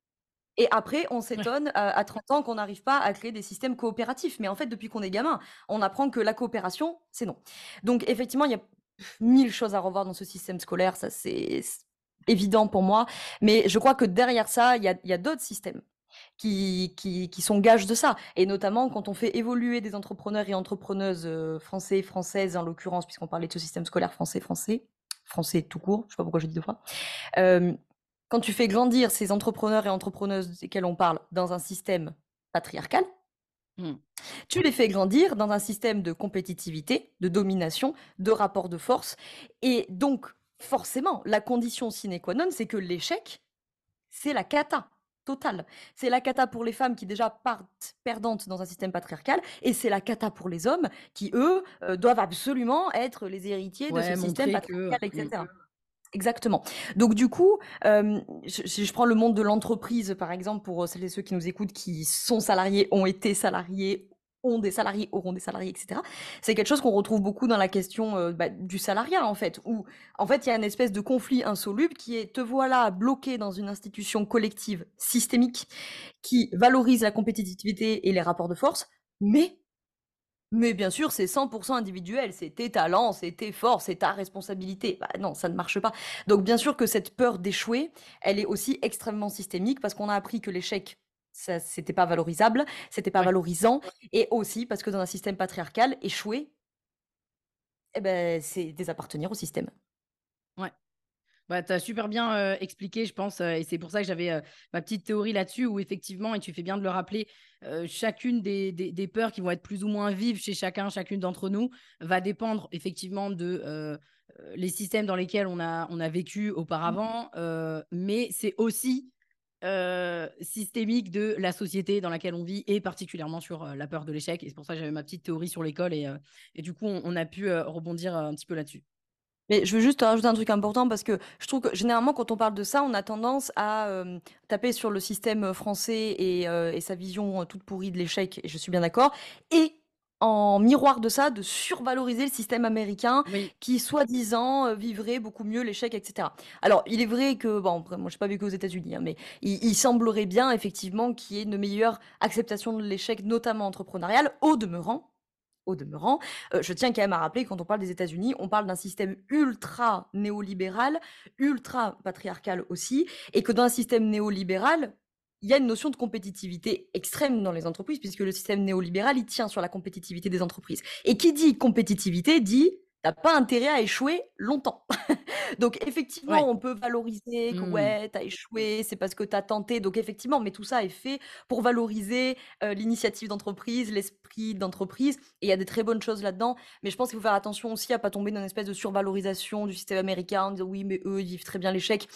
Et après, on s'étonne à, 30 ans qu'on n'arrive pas à créer des systèmes coopératifs. Mais en fait, depuis qu'on est gamin, on apprend que la coopération, c'est non. Donc, effectivement, il y a mille choses à revoir dans ce système scolaire, ça c'est évident pour moi. Mais je crois que derrière ça, il y a, d'autres systèmes qui, qui, sont gages de ça. Et notamment quand on fait évoluer des entrepreneurs et entrepreneuses euh, français, françaises en l'occurrence, puisqu'on parlait de ce système scolaire français-français, français tout court, je sais pas pourquoi j'ai dit deux fois. quand tu fais grandir ces entrepreneurs et entrepreneuses desquels on parle dans un système patriarcal, mmh. tu les fais grandir dans un système de compétitivité, de domination, de rapport de force. Et donc, forcément, la condition sine qua non, c'est que l'échec, c'est la cata totale. C'est la cata pour les femmes qui déjà partent perdantes dans un système patriarcal, et c'est la cata pour les hommes qui, eux, euh, doivent absolument être les héritiers de ce système patriarcal, etc. Exactement. Donc du coup, euh, je, je, prends le monde de l'entreprise, par exemple, pour celles et ceux qui nous écoutent, qui sont salariés, ont été salariés des salariés, auront des salariés, etc. C'est quelque chose qu'on retrouve beaucoup dans la question euh, bah, du salariat, en fait, où en fait il y a une espèce de conflit insoluble qui est te voilà bloqué dans une institution collective systémique qui valorise la compétitivité et les rapports de force, mais mais bien sûr, c'est 100% individuel, c'est tes talents, c'est tes forces, c'est ta responsabilité. Bah non, ça ne marche pas. Donc bien sûr que cette peur d'échouer, elle est aussi extrêmement systémique parce qu'on a appris que l'échec ça c'était pas valorisable, c'était pas valorisant, et aussi parce que dans un système patriarcal, échouer, eh ben, c'est désappartenir au système. Ouais. Bah, tu as super bien expliqué, je pense, et c'est pour ça que j'avais ma petite théorie là-dessus, où effectivement, et tu fais bien de le rappeler, chacune des, des, peurs qui vont être plus ou moins vives chez chacun, chacune d'entre nous, va dépendre effectivement de les systèmes dans lesquels on a, on a vécu mmh auparavant, mais c'est aussi euh, systémique de la société dans laquelle on vit et particulièrement sur euh, la peur de l'échec. Et c'est pour ça que j'avais ma petite théorie sur l'école et, euh, et, du coup, on, a pu rebondir un petit peu là-dessus. Mais je veux juste rajouter un truc important parce que je trouve que généralement, quand on parle de ça, on a tendance à taper sur le système français et, et sa vision toute pourrie de l'échec, et je suis bien d'accord, et en miroir de ça, de survaloriser le système américain qui, soi-disant, euh, vivrait beaucoup mieux l'échec, etc. Alors, il est vrai que, bon, moi, je n'ai pas vécu aux États-Unis, hein, mais il, semblerait bien, effectivement, qu'il y ait une meilleure acceptation de l'échec, notamment entrepreneurial, au demeurant. Au demeurant, euh, je tiens quand même à rappeler, quand on parle des États-Unis, on parle d'un système ultra néolibéral, ultra patriarcal aussi, et que dans un système néolibéral, il y a une notion de compétitivité extrême dans les entreprises, puisque le système néolibéral, il tient sur la compétitivité des entreprises. Et qui dit compétitivité dit tu as pas intérêt à échouer longtemps. Donc effectivement, Ouais. on peut valoriser que Mmh. ouais, tu as échoué, c'est parce que tu as tenté. Donc effectivement, mais tout ça est fait pour valoriser, heu, l'initiative d'entreprise, l'esprit d'entreprise et il y a des très bonnes choses là-dedans. Mais je pense qu'il faut faire attention aussi à pas tomber dans une espèce de survalorisation du système américain en disant: «Oui, mais eux, ils vivent très bien l'échec».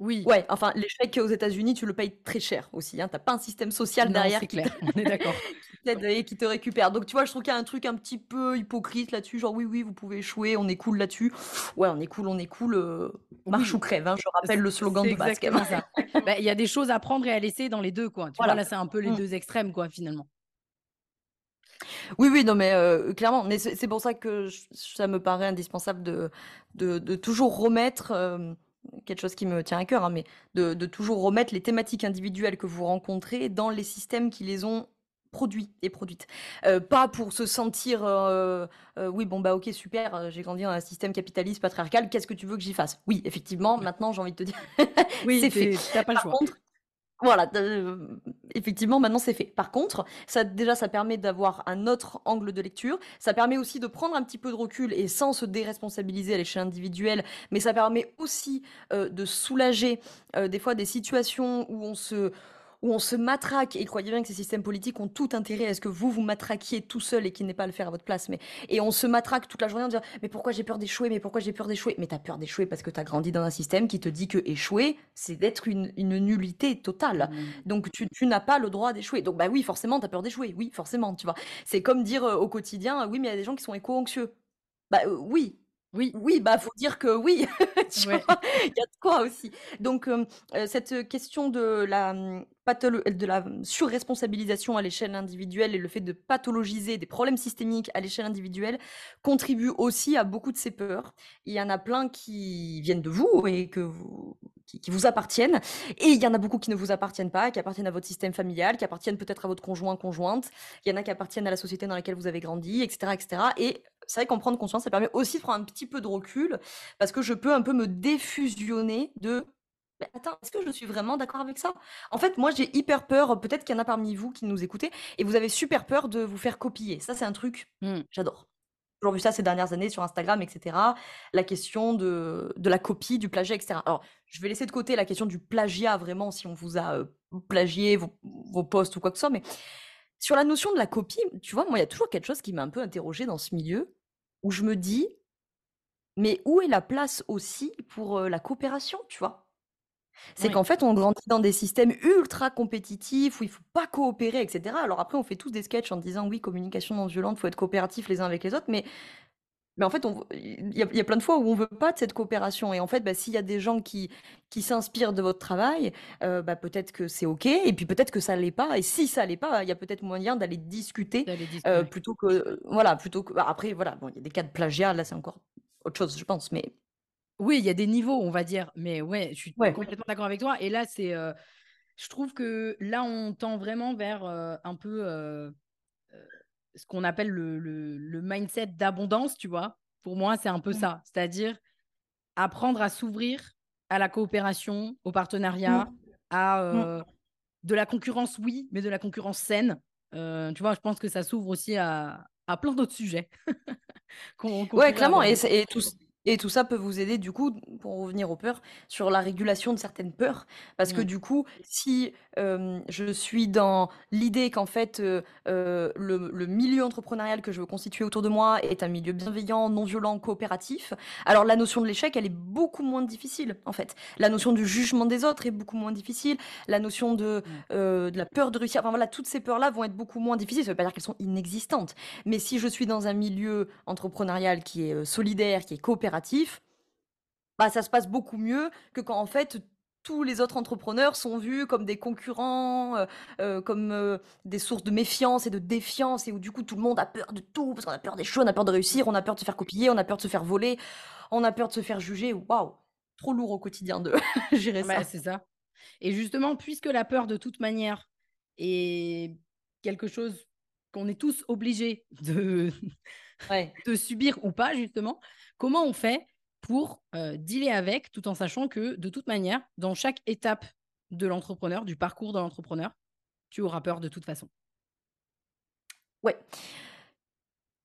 Oui. Ouais, enfin, l'échec aux États-Unis, tu le payes très cher aussi, hein. Tu as pas un système social Non, derrière c'est qui clair, on est d'accord. qui t'aide et qui te récupère. Donc tu vois, je trouve qu'il y a un truc un petit peu hypocrite là-dessus, genre: «Oui, oui, vous pouvez échouer, on est cool là-dessus». Ouais, on est cool, on est cool, heu, marche ou Oui, crève, hein, je rappelle le slogan c'est de base quand même. exactement ça. Bah, il y a des choses à prendre et à laisser dans les 2 quoi. Tu vois, Voilà. là, c'est un peu les Mmh. 2 extrêmes quoi, finalement. Oui, oui, non, mais heu, clairement, mais c'est c'est pour ça que ça me paraît indispensable de de de toujours remettre, hem, quelque chose qui me tient à cœur, hein, mais de de toujours remettre les thématiques individuelles que vous rencontrez dans les systèmes qui les ont produits et produites. Heu, pas pour se sentir, heu heu: «Oui, bon, bah, OK, super, j'ai grandi dans un système capitaliste patriarcal, qu'est-ce que tu veux que j'y fasse?» Oui, effectivement, maintenant, j'ai envie de te dire, Oui, c'est fait. as pas le Par choix. contre voilà, de effectivement, maintenant, c'est fait. Par contre, ça déjà, ça permet d'avoir un autre angle de lecture. Ça permet aussi de prendre un petit peu de recul et sans se déresponsabiliser à l'échelle individuelle, mais ça permet aussi, heu, de soulager, heu, des fois des situations où on se où on se matraque et croyez bien que ces systèmes politiques ont tout intérêt à ce que vous, vous matraquiez tout seul et qu'ils n'aient pas à le faire à votre place. Mais et on se matraque toute la journée en disant: «Mais pourquoi j'ai peur d'échouer? Mais pourquoi j'ai peur d'échouer?» mais tu as peur d'échouer parce que tu as grandi dans un système qui te dit que échouer, c'est d'être une une nullité totale. Mmh. Donc tu tu n'as pas le droit d'échouer. Donc bah oui, forcément, tu as peur d'échouer. Oui, forcément, tu vois? C'est comme dire, heu, au quotidien: «Oui, mais il y a des gens qui sont éco-anxieux». Bah, heu, oui, Oui. oui, bah, faut dire que oui, tu Ouais. vois? Il y a de quoi aussi. Donc hem, heu, cette question de la, mmh, patholo de la, mmh, surresponsabilisation à l'échelle individuelle et le fait de pathologiser des problèmes systémiques à l'échelle individuelle contribue aussi à beaucoup de ces peurs. Il y en a plein qui viennent de vous et que vous qui qui vous appartiennent et il y en a beaucoup qui ne vous appartiennent pas, qui appartiennent à votre système familial, qui appartiennent peut-être à votre conjoint, conjointe. Il y en a qui appartiennent à la société dans laquelle vous avez grandi et cetera et cetera et c'est vrai qu'en prendre conscience, ça permet aussi de prendre un petit peu de recul parce que je peux un peu me défusionner de: «Mais attends, est-ce que je suis vraiment d'accord avec ça?» en fait, moi, j'ai hyper peur, peut-être qu'il y en a parmi vous qui nous écoutez et vous avez super peur de vous faire copier. Ça, c'est un truc, Mmh. j'adore. J'ai vu ça ces dernières années sur Instagram et cetera. La question de de la copie, du plagiat et cetera. Alors, je vais laisser de côté la question du plagiat vraiment si on vous a, plagié vos vos posts ou quoi que ce soit, mais sur la notion de la copie, tu vois, moi, il y a toujours quelque chose qui m'a un peu interrogée dans ce milieu, où je me dis: «Mais où est la place aussi pour, la coopération?» tu vois? C'est Oui. qu'en fait, on grandit dans des systèmes ultra compétitifs où il faut pas coopérer et cetera. Alors après, on fait tous des sketchs en disant: «Oui, communication non violente, faut être coopératif les uns avec les autres», mais mais en fait, il y a il y a plein de fois où on veut pas de cette coopération. Et en fait, bah, s'il y a des gens qui qui s'inspirent de votre travail, heu, bah, peut-être que c'est OK. Et puis peut-être que ça l'est pas. Et si ça l'est pas, il y a peut-être moyen d'aller discuter, ouais. plutôt que, voilà, plutôt que bah, après voilà, bon, il y a des cas de plagiat, là, c'est encore autre chose, je pense, mais Oui, il y a des niveaux, on va dire, mais ouais, je suis ouais. complètement d'accord avec toi. Et là, c'est, heu, je trouve que là, on tend vraiment vers, un peu, ce qu'on appelle le le le mindset d'abondance, tu vois? Pour moi, c'est un peu Mmh. ça, c'est-à-dire apprendre à s'ouvrir à la coopération, au Mmh. partenariat, à, Mmh. heu, de la concurrence, oui, mais de la concurrence saine. Heu, tu vois? Je pense que ça s'ouvre aussi à à plein d'autres sujets qu'on qu'on Ouais, clairement et et tout et tout ça peut vous aider du coup, pour revenir aux peurs, sur la régulation de certaines peurs. Parce que Mmh. du coup, si, je suis dans l'idée qu'en fait, le le milieu entrepreneurial que je veux constituer autour de moi est un milieu bienveillant, non violent, coopératif, alors la notion de l'échec, elle est beaucoup moins difficile, en fait. La notion du jugement des autres est beaucoup moins difficile. La notion de, Ouais. heu, de la peur de réussir, enfin voilà, toutes ces peurs-là vont être beaucoup moins difficiles. Ça veut pas dire qu'elles sont inexistantes. Mais si je suis dans un milieu entrepreneurial qui est, solidaire, qui est coopératif, bah, ça se passe beaucoup mieux que quand en fait tous les autres entrepreneurs sont vus comme des concurrents, heu heu, comme, heu, des sources de méfiance et de défiance et où du coup tout le monde a peur de tout, parce qu'on a peur d'échouer, on a peur de réussir, on a peur de se faire copier, on a peur de se faire voler, on a peur de se faire juger. Waouh! Trop lourd au quotidien de gérer Bah, ça. c'est ça et justement, puisque la peur, de toute manière, est quelque chose qu'on est tous obligés de Ouais. de subir ou pas, justement, comment on fait pour, heu, dealer avec, tout en sachant que, de toute manière, dans chaque étape de l'entrepreneur, du parcours de l'entrepreneur, tu auras peur de toute façon? Ouais.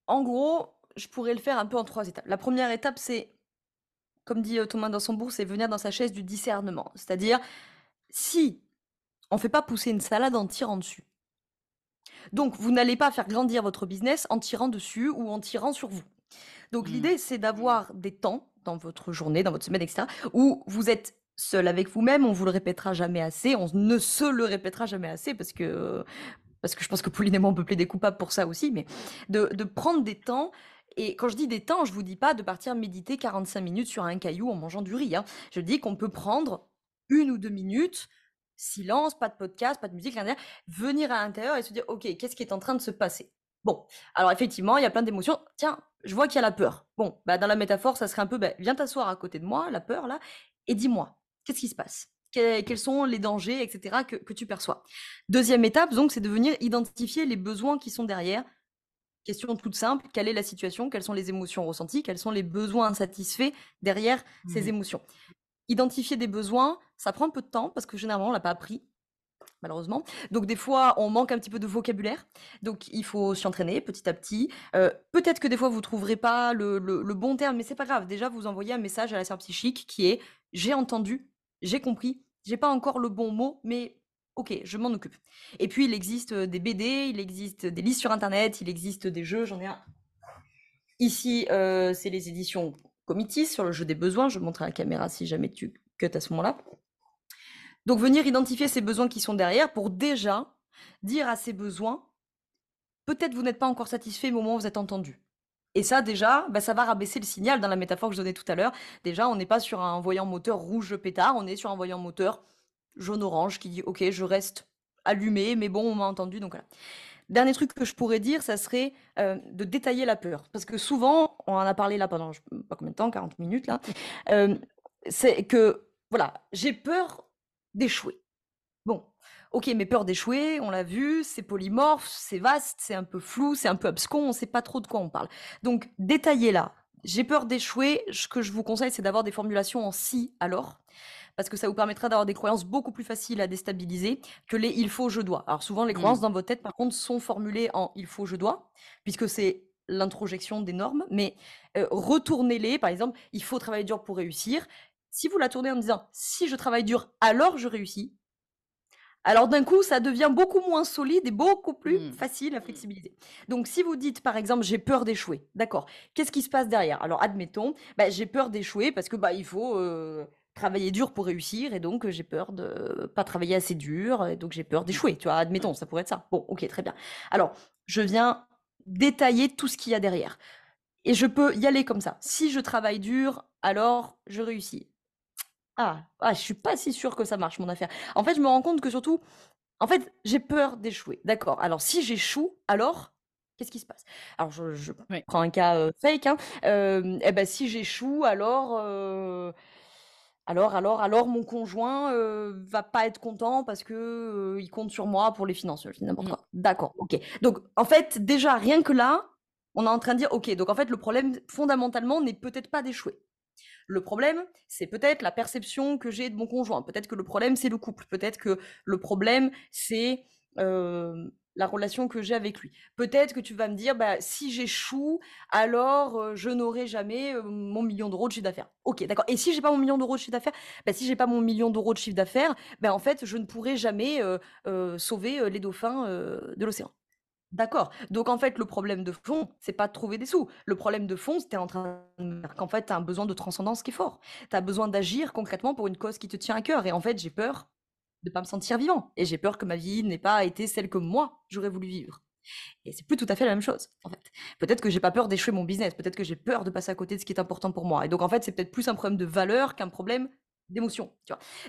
En gros, je pourrais le faire un peu en trois étapes. La première étape, c'est, comme dit Thomas dans son bourg, c'est venir dans sa chaise du discernement. C'est-à-dire, si on ne fait pas pousser une salade en tirant dessus, donc vous n'allez pas faire grandir votre business en tirant dessus ou en tirant sur vous. Donc mmh. l'idée, c'est d'avoir des temps dans votre journée, dans votre semaine, etc., où vous êtes seul avec vous-même, on vous le répétera jamais assez, on ne se le répétera jamais assez parce que parce que je pense que Pauline et moi on peut plaider coupable pour ça aussi, mais de, de prendre des temps et quand je dis des temps, je vous dis pas de partir méditer 45 minutes sur un caillou en mangeant du riz. Hein. Je dis qu'on peut prendre une ou deux minutes, silence, pas de podcast, pas de musique, rien, venir à l'intérieur et se dire, ok, qu'est-ce qui est en train de se passer? Bon, alors effectivement, il y a plein d'émotions. Tiens, je vois qu'il y a la peur. Bon, bah dans la métaphore, ça serait un peu, bah, viens t'asseoir à côté de moi, la peur là, et dis-moi, qu'est-ce qui se passe? Quels sont les dangers, etc., que, que tu perçois? Deuxième étape, donc, c'est de venir identifier les besoins qui sont derrière. Question toute simple, quelle est la situation, quelles sont les émotions ressenties, quels sont les besoins insatisfaits derrière ces mmh émotions? Identifier des besoins, ça prend un peu de temps parce que généralement, on l'a pas appris malheureusement. Donc des fois, on manque un petit peu de vocabulaire. Donc il faut s'y entraîner petit à petit. Euh, peut-être que des fois, vous trouverez pas le, bon terme, mais c'est pas grave. Déjà, vous envoyez un message à la sœur psychique qui est « j'ai entendu, j'ai compris, j'ai pas encore le bon mot, mais ok, je m'en occupe ». Et puis, il existe des BD, il existe des listes sur Internet, il existe des jeux, j'en ai un. Ici, euh, c'est les éditions Comitis sur le jeu des besoins. Je montre à la caméra si jamais tu cut à ce moment-là. Donc venir identifier ces besoins qui sont derrière pour déjà dire à ces besoins, peut-être vous n'êtes pas encore satisfait au moment où vous êtes entendu. Et ça, déjà, bah, ça va rabaisser le signal dans la métaphore que je donnais tout à l'heure. Déjà, on n'est pas sur un voyant moteur rouge pétard, on est sur un voyant moteur jaune-orange qui dit Ok, je reste allumé, mais bon, on m'a entendu. Donc voilà. Dernier truc que je pourrais dire, ça serait euh, de détailler la peur. Parce que souvent, on en a parlé là pendant, pas combien de temps, 40 minutes là, euh, c'est que, voilà, j'ai peur d'échouer. Bon, ok, mais peur d'échouer, on l'a vu, c'est polymorphe, c'est vaste, c'est un peu flou, c'est un peu abscon, on ne sait pas trop de quoi on parle. Donc, détaillez là. J'ai peur d'échouer. Ce que je vous conseille, c'est d'avoir des formulations en si alors parce que ça vous permettra d'avoir des croyances beaucoup plus faciles à déstabiliser que les il faut, je dois. Alors souvent, les croyances mmh. dans votre tête, par contre, sont formulées en il faut, je dois, puisque c'est l'introjection des normes, mais euh, retournez-les, par exemple, il faut travailler dur pour réussir. Si vous la tournez en disant si je travaille dur, alors je réussis, alors d'un coup, ça devient beaucoup moins solide et beaucoup plus mmh. facile à flexibiliser. Donc si vous dites par exemple j'ai peur d'échouer, d'accord, qu'est-ce qui se passe derrière? Alors admettons, bah, j'ai peur d'échouer parce que bah, il faut euh, travailler dur pour réussir et donc j'ai peur de pas travailler assez dur et donc j'ai peur d'échouer. Tu vois, admettons, ça pourrait être ça. Bon, ok, très bien. Alors je viens détailler tout ce qu'il y a derrière. Et je peux y aller comme ça. Si je travaille dur, alors je réussis. Ah, ah, je suis pas si sûre que ça marche, mon affaire. En fait, je me rends compte que surtout, en fait, j'ai peur d'échouer. D'accord. Alors, si j'échoue, alors, qu'est-ce qui se passe? Alors, je, prends un cas fake. Hein. eh ben, si j'échoue, alors, alors, alors, alors, mon conjoint va pas être content parce que il compte sur moi pour les finances. n'importe mmh. quoi. D'accord. Ok. Donc, en fait, déjà, rien que là, on est en train de dire, ok. Donc, en fait, le problème fondamentalement n'est peut-être pas d'échouer. Le problème, c'est peut-être la perception que j'ai de mon conjoint. Peut-être que le problème, c'est le couple. Peut-être que le problème, c'est la relation que j'ai avec lui. Peut-être que tu vas me dire, bah, si j'échoue, alors je n'aurai jamais mon million d'euros de chiffre d'affaires. Ok, d'accord. Et si j'ai pas mon million d'euros de chiffre d'affaires, bah, si j'ai pas mon million d'euros de chiffre d'affaires, bah, en fait, je ne pourrai jamais sauver les dauphins de l'océan. D'accord. Donc en fait, le problème de fond, c'est pas de trouver des sous. Le problème de fond, c'était en train qu'en fait, tu as un besoin de transcendance qui est fort. Tu as besoin d'agir concrètement pour une cause qui te tient à cœur. Et en fait, j'ai peur de pas me sentir vivant. Et j'ai peur que ma vie n'ait pas été celle que moi, j'aurais voulu vivre. Et c'est plus tout à fait la même chose, en fait. Peut-être que j'ai pas peur d'échouer mon business, peut-être que j'ai peur de passer à côté de ce qui est important pour moi. Et donc, en fait, c'est peut-être plus un problème de valeur qu'un problème d'émotion.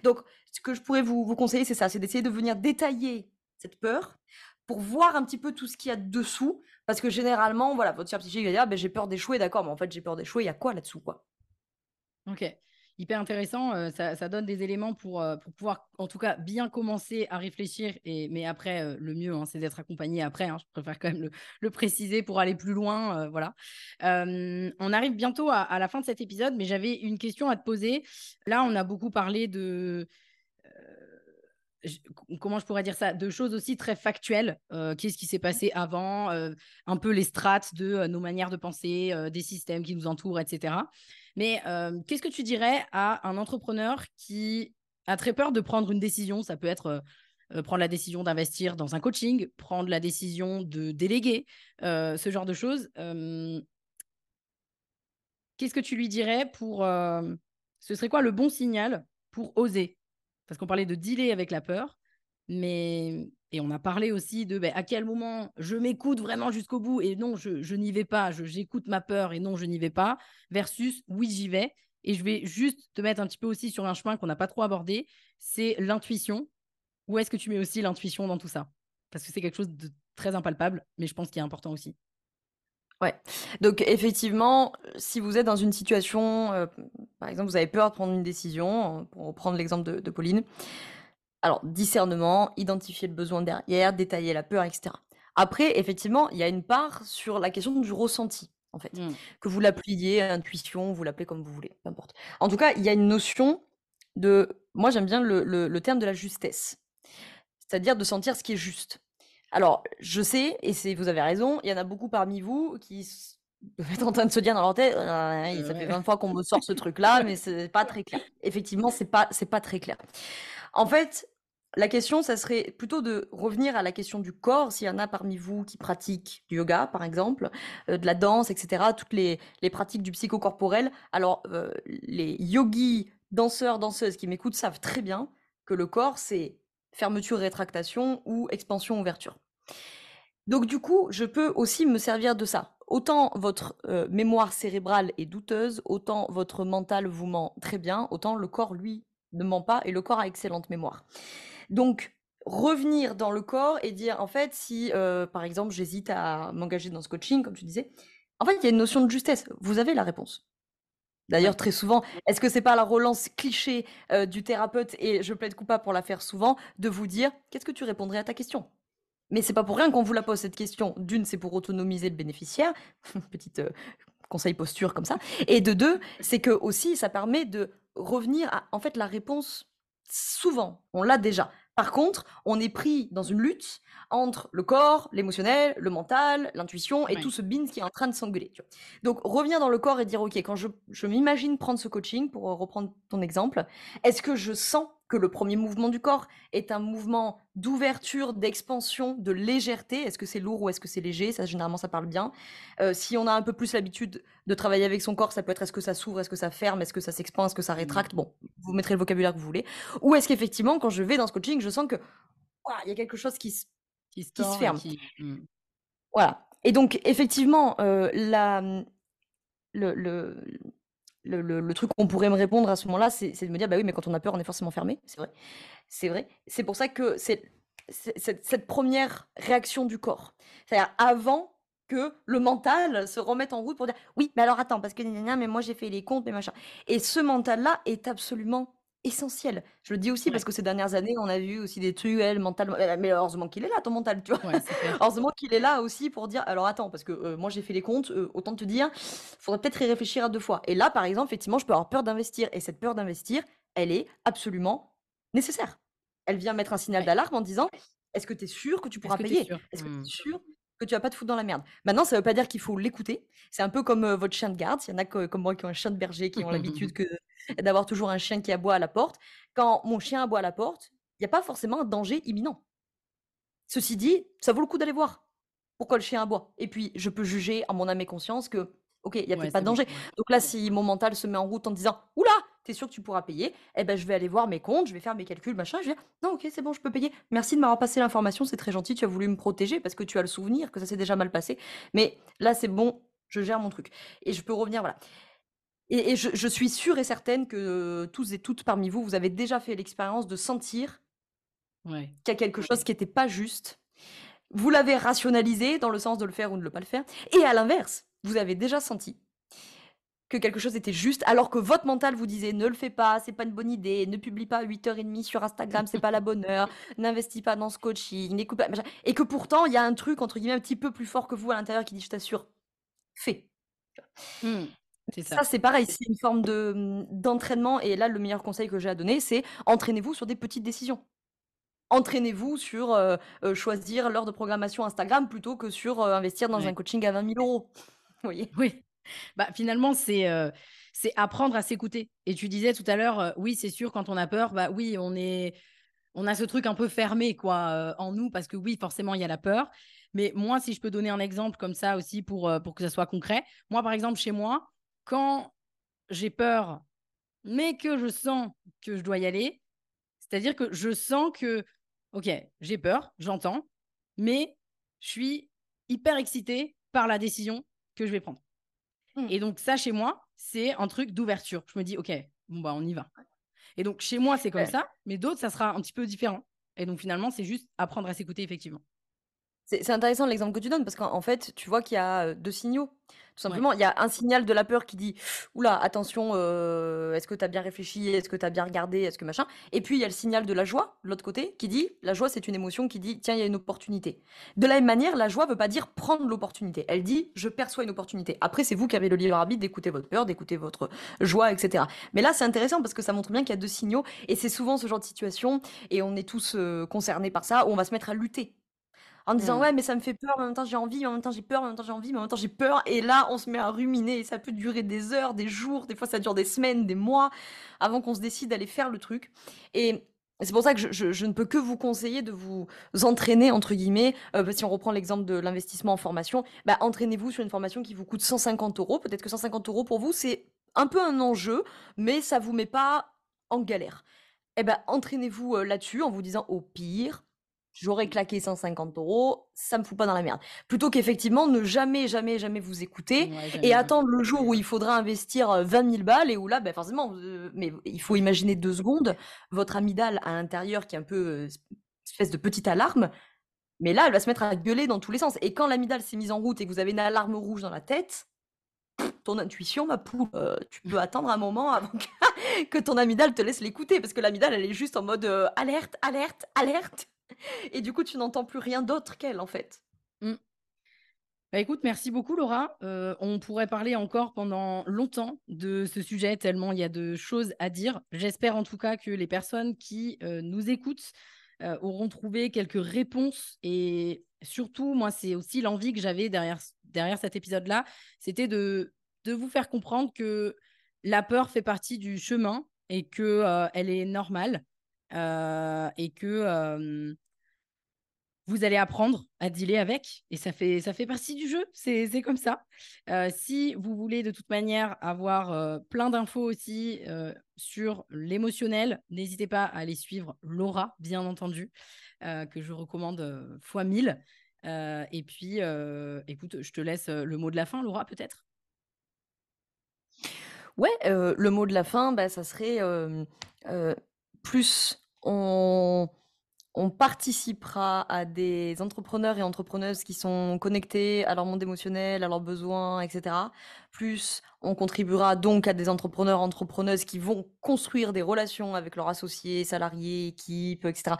Donc, ce que je pourrais vous conseiller, c'est ça, c'est d'essayer de venir détailler cette peur pour voir un petit peu tout ce qu'il y a dessous. Parce que généralement, voilà, votre chère psychique va dire ben, j'ai peur d'échouer, d'accord, mais en fait, j'ai peur d'échouer, il y a quoi là-dessous quoi? Ok, hyper intéressant. Euh, ça, donne des éléments pour, euh, pour pouvoir, en tout cas, bien commencer à réfléchir. Et, mais après, euh, le mieux, hein, c'est d'être accompagné après. Hein, je préfère quand même le, préciser pour aller plus loin. voilà. on arrive bientôt à, à, la fin de cet épisode, mais j'avais une question à te poser. Là, on a beaucoup parlé de comment je pourrais dire ça, de choses aussi très factuelles. Qu'est-ce qui s'est passé avant, un peu les strates de nos manières de penser, des systèmes qui nous entourent, etc. Mais qu'est-ce que tu dirais à un entrepreneur qui a très peur de prendre une décision? Ça peut être prendre la décision d'investir dans un coaching, prendre la décision de déléguer, ce genre de choses. Qu'est-ce que tu lui dirais pour... ce serait quoi le bon signal pour oser? Parce qu'on parlait de dealer avec la peur, mais et on a parlé aussi de ben, à quel moment je m'écoute vraiment jusqu'au bout et non, je, n'y vais pas, j'écoute ma peur et non, je n'y vais pas, versus oui, j'y vais. Et je vais juste te mettre un petit peu aussi sur un chemin qu'on n'a pas trop abordé, c'est l'intuition. Où est-ce que tu mets aussi l'intuition dans tout ça? Parce que c'est quelque chose de très impalpable, mais je pense qu'il est important aussi. Ouais. Donc effectivement, si vous êtes dans une situation, euh, par exemple, vous avez peur de prendre une décision, pour reprendre l'exemple de, Pauline. Alors, discernement, identifier le besoin derrière, détailler la peur, etc. Après, effectivement, il y a une part sur la question du ressenti, en fait. Mmh. Que vous l'appeliez intuition, vous l'appelez comme vous voulez, peu importe. En tout cas, il y a une notion de... Moi, j'aime bien le terme de la justesse. C'est-à-dire de sentir ce qui est juste. Alors, je sais, et c'est, vous avez raison, il y en a beaucoup parmi vous qui être en train de se dire dans leur tête, «Ah, ça fait 20 fois qu'on me sort ce truc-là, mais c'est pas très clair. Effectivement, c'est pas, c'est pas très clair. En fait, la question, ça serait plutôt de revenir à la question du corps, s'il y en a parmi vous qui pratiquent du yoga, par exemple, euh, de la danse, etc., toutes les, pratiques du psychocorporel. Alors, euh, les yogis, danseurs, danseuses qui m'écoutent savent très bien que le corps, c'est fermeture, rétractation ou expansion, ouverture. Donc du coup, je peux aussi me servir de ça. Autant votre euh, mémoire cérébrale est douteuse, autant votre mental vous ment très bien, autant le corps, lui, ne ment pas et le corps a excellente mémoire. Donc, revenir dans le corps et dire, en fait, si, euh, par exemple, j'hésite à m'engager dans ce coaching, comme tu disais, en fait, il y a une notion de justesse. Vous avez la réponse. D'ailleurs, très souvent, est-ce que c'est pas la relance cliché euh, du thérapeute, et je plaide coupable pour la faire souvent, de vous dire qu'est-ce que tu répondrais à ta question? Mais c'est pas pour rien qu'on vous la pose cette question. D'une, c'est pour autonomiser le bénéficiaire, petite euh, conseil posture comme ça. Et de deux, c'est que aussi ça permet de revenir à en fait la réponse. Souvent, on l'a déjà. Par contre, on est pris dans une lutte entre le corps, l'émotionnel, le mental, l'intuition et tout ce bin qui est en train de s'engueuler. Donc, revenir dans le corps et dire, OK, quand je, je m'imagine prendre ce coaching, pour reprendre ton exemple, est-ce que je sens que le premier mouvement du corps est un mouvement d'ouverture, d'expansion, de légèreté? Est-ce que c'est lourd ou est-ce que c'est léger? Ça, généralement, ça parle bien. Euh, si on a un peu plus l'habitude de travailler avec son corps, ça peut être est-ce que ça s'ouvre, est-ce que ça ferme, est-ce que ça s'expand, est-ce que ça mmh. rétracte? Bon, vous mettrez le vocabulaire que vous voulez. Ou est-ce qu'effectivement, quand je vais dans ce coaching, je sens que il y a quelque chose qui, qui, se, ferme. Mmh. Voilà. Et donc, effectivement, euh, la, le, le le, truc qu'on pourrait me répondre à ce moment-là, c'est de me dire, bah oui, mais quand on a peur, on est forcément fermé. C'est vrai. C'est vrai. C'est pour ça que c'est cette première réaction du corps. C'est-à-dire avant que le mental se remette en route pour dire, oui, mais alors attends, parce que mais moi j'ai fait les comptes, mais machin. Et ce mental-là est absolument essentiel. Je le dis aussi parce que ces dernières années, on a vu aussi des trucs, elle, mental, mais heureusement qu'il est là, ton mental, tu vois. heureusement qu'il est là aussi pour dire, alors attends, parce que euh, moi j'ai fait les comptes, euh, autant te dire, faudrait peut-être y réfléchir à deux fois. Et là, par exemple, effectivement, je peux avoir peur d'investir. Et cette peur d'investir, elle est absolument nécessaire. Elle vient mettre un signal d'alarme en disant, est-ce que tu es sûr que tu pourras payer? Est-ce que tu es mmh. Que tu vas pas te foutre dans la merde. Maintenant, ça veut pas dire qu'il faut l'écouter. C'est un peu comme euh, votre chien de garde. Il y en a comme moi qui ont un chien de berger, qui ont l'habitude que d'avoir toujours un chien qui aboie à la porte. Quand mon chien aboie à la porte, il n'y a pas forcément un danger imminent. Ceci dit, ça vaut le coup d'aller voir pourquoi le chien aboie. Et puis, je peux juger en mon âme et conscience que, ok, il n'y a peut-être pas de danger. Donc là, si mon mental se met en route en disant, oula, t'es sûr que tu pourras payer Eh ben, je vais aller voir mes comptes, je vais faire mes calculs, machin. Je vais dire, non, ok, c'est bon, je peux payer. Merci de m'avoir passé l'information, c'est très gentil. Tu as voulu me protéger parce que tu as le souvenir que ça s'est déjà mal passé. Mais là, c'est bon, je gère mon truc. Et je peux revenir, voilà. Et, je, suis sûre et certaine que tous et toutes parmi vous, vous avez déjà fait l'expérience de sentir qu'il y a quelque chose qui n'était pas juste. Vous l'avez rationalisé dans le sens de le faire ou de ne pas le faire. Et à l'inverse, vous avez déjà senti que quelque chose était juste, alors que votre mental vous disait ne le fais pas, c'est pas une bonne idée, ne publie pas à 8h30 sur Instagram, c'est pas la bonne heure, n'investis pas dans ce coaching, n'écoute pas, et que pourtant il y a un truc entre guillemets un petit peu plus fort que vous à l'intérieur qui dit je t'assure, fais. Mmh. Ça, c'est pareil, c'est une forme de, d'entraînement. Et là, le meilleur conseil que j'ai à donner, c'est entraînez-vous sur des petites décisions. entraînez-vous sur choisir l'heure de programmation Instagram plutôt que sur investir dans un coaching à 20 000 euros. Vous voyez? Oui. Bah, finalement, c'est c'est apprendre à s'écouter. Et tu disais tout à l'heure, oui, c'est sûr, quand on a peur, bah oui, on est, on a ce truc un peu fermé quoi en nous parce que oui, forcément, il y a la peur. Mais moi, si je peux donner un exemple comme ça aussi pour, pour que ça soit concret, moi, par exemple, chez moi, quand j'ai peur, mais que je sens que je dois y aller, c'est-à-dire que je sens que ok, j'ai peur, j'entends, mais je suis hyper excitée par la décision que je vais prendre. Mmh. Et donc, ça, chez moi, c'est un truc d'ouverture. Je me dis, ok, bon, bah, on y va. Et donc, chez moi, c'est comme ça, mais d'autres, ça sera un petit peu différent. Et donc, finalement, c'est juste apprendre à s'écouter, effectivement. C'est intéressant l'exemple que tu donnes parce qu'en fait, tu vois qu'il y a deux signaux. Tout simplement, il y a un signal de la peur qui dit Oula, attention, est-ce que tu as bien réfléchi Est-ce que tu as bien regardé Est-ce que machin? Et puis, il y a le signal de la joie, de l'autre côté, qui dit La joie, c'est une émotion qui dit Tiens, il y a une opportunité. De la même manière, la joie ne veut pas dire prendre l'opportunité. Elle dit Je perçois une opportunité. Après, c'est vous qui avez le libre arbitre d'écouter votre peur, d'écouter votre joie, etc. Mais là, c'est intéressant parce que ça montre bien qu'il y a deux signaux. Et c'est souvent ce genre de situation, et on est tous concernés par ça, où on va se mettre à lutter en disant mmh. ouais mais ça me fait peur, en même temps j'ai envie, en même temps j'ai peur, en même temps j'ai envie, mais en même temps j'ai peur. Et là on se met à ruminer et ça peut durer des heures, des jours, des fois ça dure des semaines, des mois avant qu'on se décide d'aller faire le truc. Et c'est pour ça que je, ne peux que vous conseiller de vous entraîner, entre guillemets, euh, si on reprend l'exemple de l'investissement en formation, bah, entraînez-vous sur une formation qui vous coûte 150 euros. Peut-être que 150 euros pour vous, c'est un peu un enjeu, mais ça vous met pas en galère. Eh ben, entraînez-vous euh, là-dessus en vous disant au pire, j'aurais claqué 150 euros, ça me fout pas dans la merde. Plutôt qu'effectivement ne jamais, jamais, jamais vous écouter et attendre le jour où il faudra investir 20 euh, 000 balles et où là, ben forcément, euh, mais il faut imaginer deux secondes, votre amygdale à l'intérieur qui est un peu euh, espèce de petite alarme, mais là, elle va se mettre à gueuler dans tous les sens. Et quand l'amygdale s'est mise en route et que vous avez une alarme rouge dans la tête, ton intuition, ma poule, tu peux attendre un moment avant que, ton amygdale te laisse l'écouter, parce que l'amygdale, elle est juste en mode alerte, alerte, alerte. Et du coup, tu n'entends plus rien d'autre qu'elle, en fait. Mmh. Bah, écoute, merci beaucoup Laura. Euh, on pourrait parler encore pendant longtemps de ce sujet, tellement il y a de choses à dire. J'espère en tout cas que les personnes qui euh, nous écoutent euh, auront trouvé quelques réponses. Et surtout, moi, c'est aussi l'envie que j'avais derrière, cet épisode-là, c'était de, de vous faire comprendre que la peur fait partie du chemin et qu'elle elle est normale et que vous allez apprendre à dealer avec et ça fait, ça fait partie du jeu, c'est comme ça. si vous voulez de toute manière avoir plein d'infos aussi sur l'émotionnel, n'hésitez pas à aller suivre Laura, bien entendu, que je recommande fois 1000. et puis, écoute, je te laisse le mot de la fin, Laura, peut-être? Ouais, le mot de la fin, bah, ça serait plus on, participera à des entrepreneurs et entrepreneuses qui sont connectés à leur monde émotionnel, à leurs besoins, etc. Plus on contribuera donc à des entrepreneurs, entrepreneuses qui vont construire des relations avec leurs associés, salariés, équipes, etc.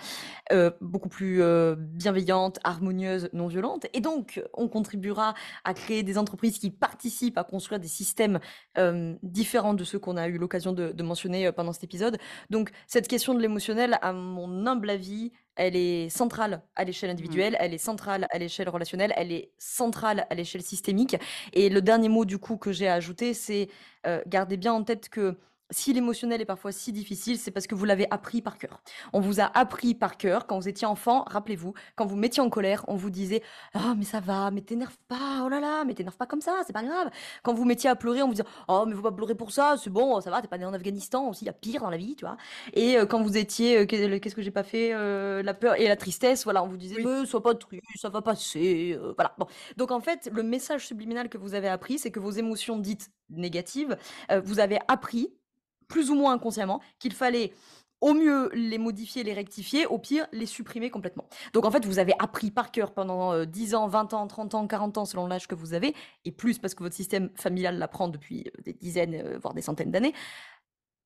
Euh, beaucoup plus euh, bienveillantes, harmonieuses, non violentes. Et donc, on contribuera à créer des entreprises qui participent à construire des systèmes euh, différents de ceux qu'on a eu l'occasion de, de mentionner pendant cet épisode. Donc, cette question de l'émotionnel, à mon humble avis, elle est centrale à l'échelle mmh. individuelle, elle est centrale à l'échelle relationnelle, elle est centrale à l'échelle systémique. Et le dernier mot du coup que j'ai à ajouter, c'est euh, gardez bien en tête que si l'émotionnel est parfois si difficile, c'est parce que vous l'avez appris par cœur. On vous a appris par cœur quand vous étiez enfant, rappelez-vous, quand vous mettiez en colère, on vous disait "Ah mais ça va, mais t'énerve pas, oh là là, mais t'énerve pas comme ça, c'est pas grave." Quand vous mettiez à pleurer, on vous disait "Oh mais faut pas pleurer pour ça, c'est bon, ça va, t'es pas né en Afghanistan aussi, il y a pire dans la vie, tu vois." Et euh, quand vous étiez euh, qu'est-ce que j'ai pas fait euh, la peur et la tristesse, voilà, on vous disait oui. sois pas triste, ça va passer." voilà. Bon. Donc en fait, le message subliminal que vous avez appris, c'est que vos émotions dites négatives, vous avez appris plus ou moins inconsciemment, qu'il fallait au mieux les modifier, les rectifier, au pire les supprimer complètement. Donc en fait, vous avez appris par cœur pendant 10 euh, ans, 20 ans, 30 ans, 40 ans selon l'âge que vous avez, et plus parce que votre système familial l'apprend depuis euh, des dizaines, euh, voire des centaines d'années,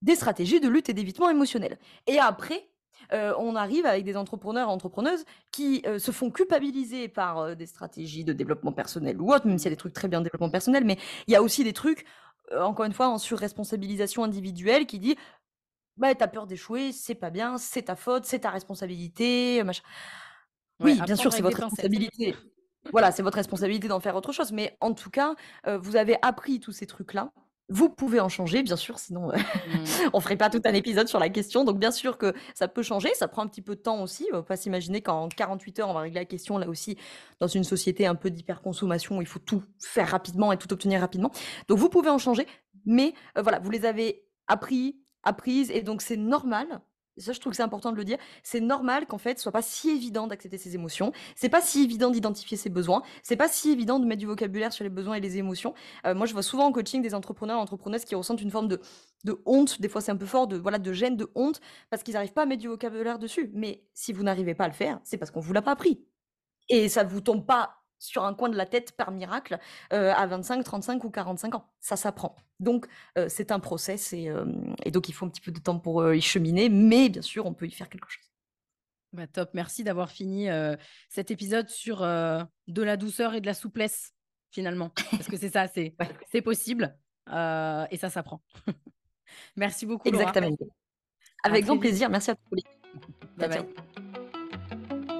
des stratégies de lutte et d'évitement émotionnel. Et après, on arrive avec des entrepreneurs et entrepreneuses qui se font culpabiliser par des stratégies de développement personnel ou autre, même s'il y a des trucs très bien de développement personnel, mais il y a aussi des trucs, encore une fois, en surresponsabilisation individuelle qui dit bah, tu as peur d'échouer, c'est pas bien, c'est ta faute, c'est ta responsabilité, machin. Oui, bien sûr, c'est votre responsabilité. Voilà, c'est votre responsabilité d'en faire autre chose, mais en tout cas, vous avez appris tous ces trucs-là. Vous pouvez en changer, bien sûr, sinon mmh. on ferait pas tout un épisode sur la question. Donc bien sûr que ça peut changer, ça prend un petit peu de temps aussi. On va pas s'imaginer qu'en 48 heures on va régler la question. Là aussi, dans une société un peu d'hyperconsommation, où il faut tout faire rapidement et tout obtenir rapidement. Donc vous pouvez en changer, mais voilà, vous les avez appris, apprises, et donc c'est normal ça, je trouve que c'est important de le dire. C'est normal qu'en fait, ce soit pas si évident d'accepter ses émotions. C'est pas si évident d'identifier ses besoins. C'est pas si évident de mettre du vocabulaire sur les besoins et les émotions. Euh, moi, je vois souvent en coaching des entrepreneurs, entrepreneuses qui ressentent une forme de, de honte. Des fois, c'est un peu fort, de voilà, de gêne, de honte, parce qu'ils n'arrivent pas à mettre du vocabulaire dessus. Mais si vous n'arrivez pas à le faire, c'est parce qu'on vous l'a pas appris. Et ça vous tombe pas sur un coin de la tête par miracle euh, à 25, 35 ou 45 ans. Ça s'apprend. Donc, euh, c'est un process et, euh, et, donc il faut un petit peu de temps pour y cheminer, mais bien sûr, on peut y faire quelque chose. Bah, top, merci d'avoir fini cet épisode sur de la douceur et de la souplesse, finalement. Parce que c'est ça, c'est possible et ça s'apprend. merci beaucoup. Exactement. Avec grand plaisir, merci à tous. Bye bye.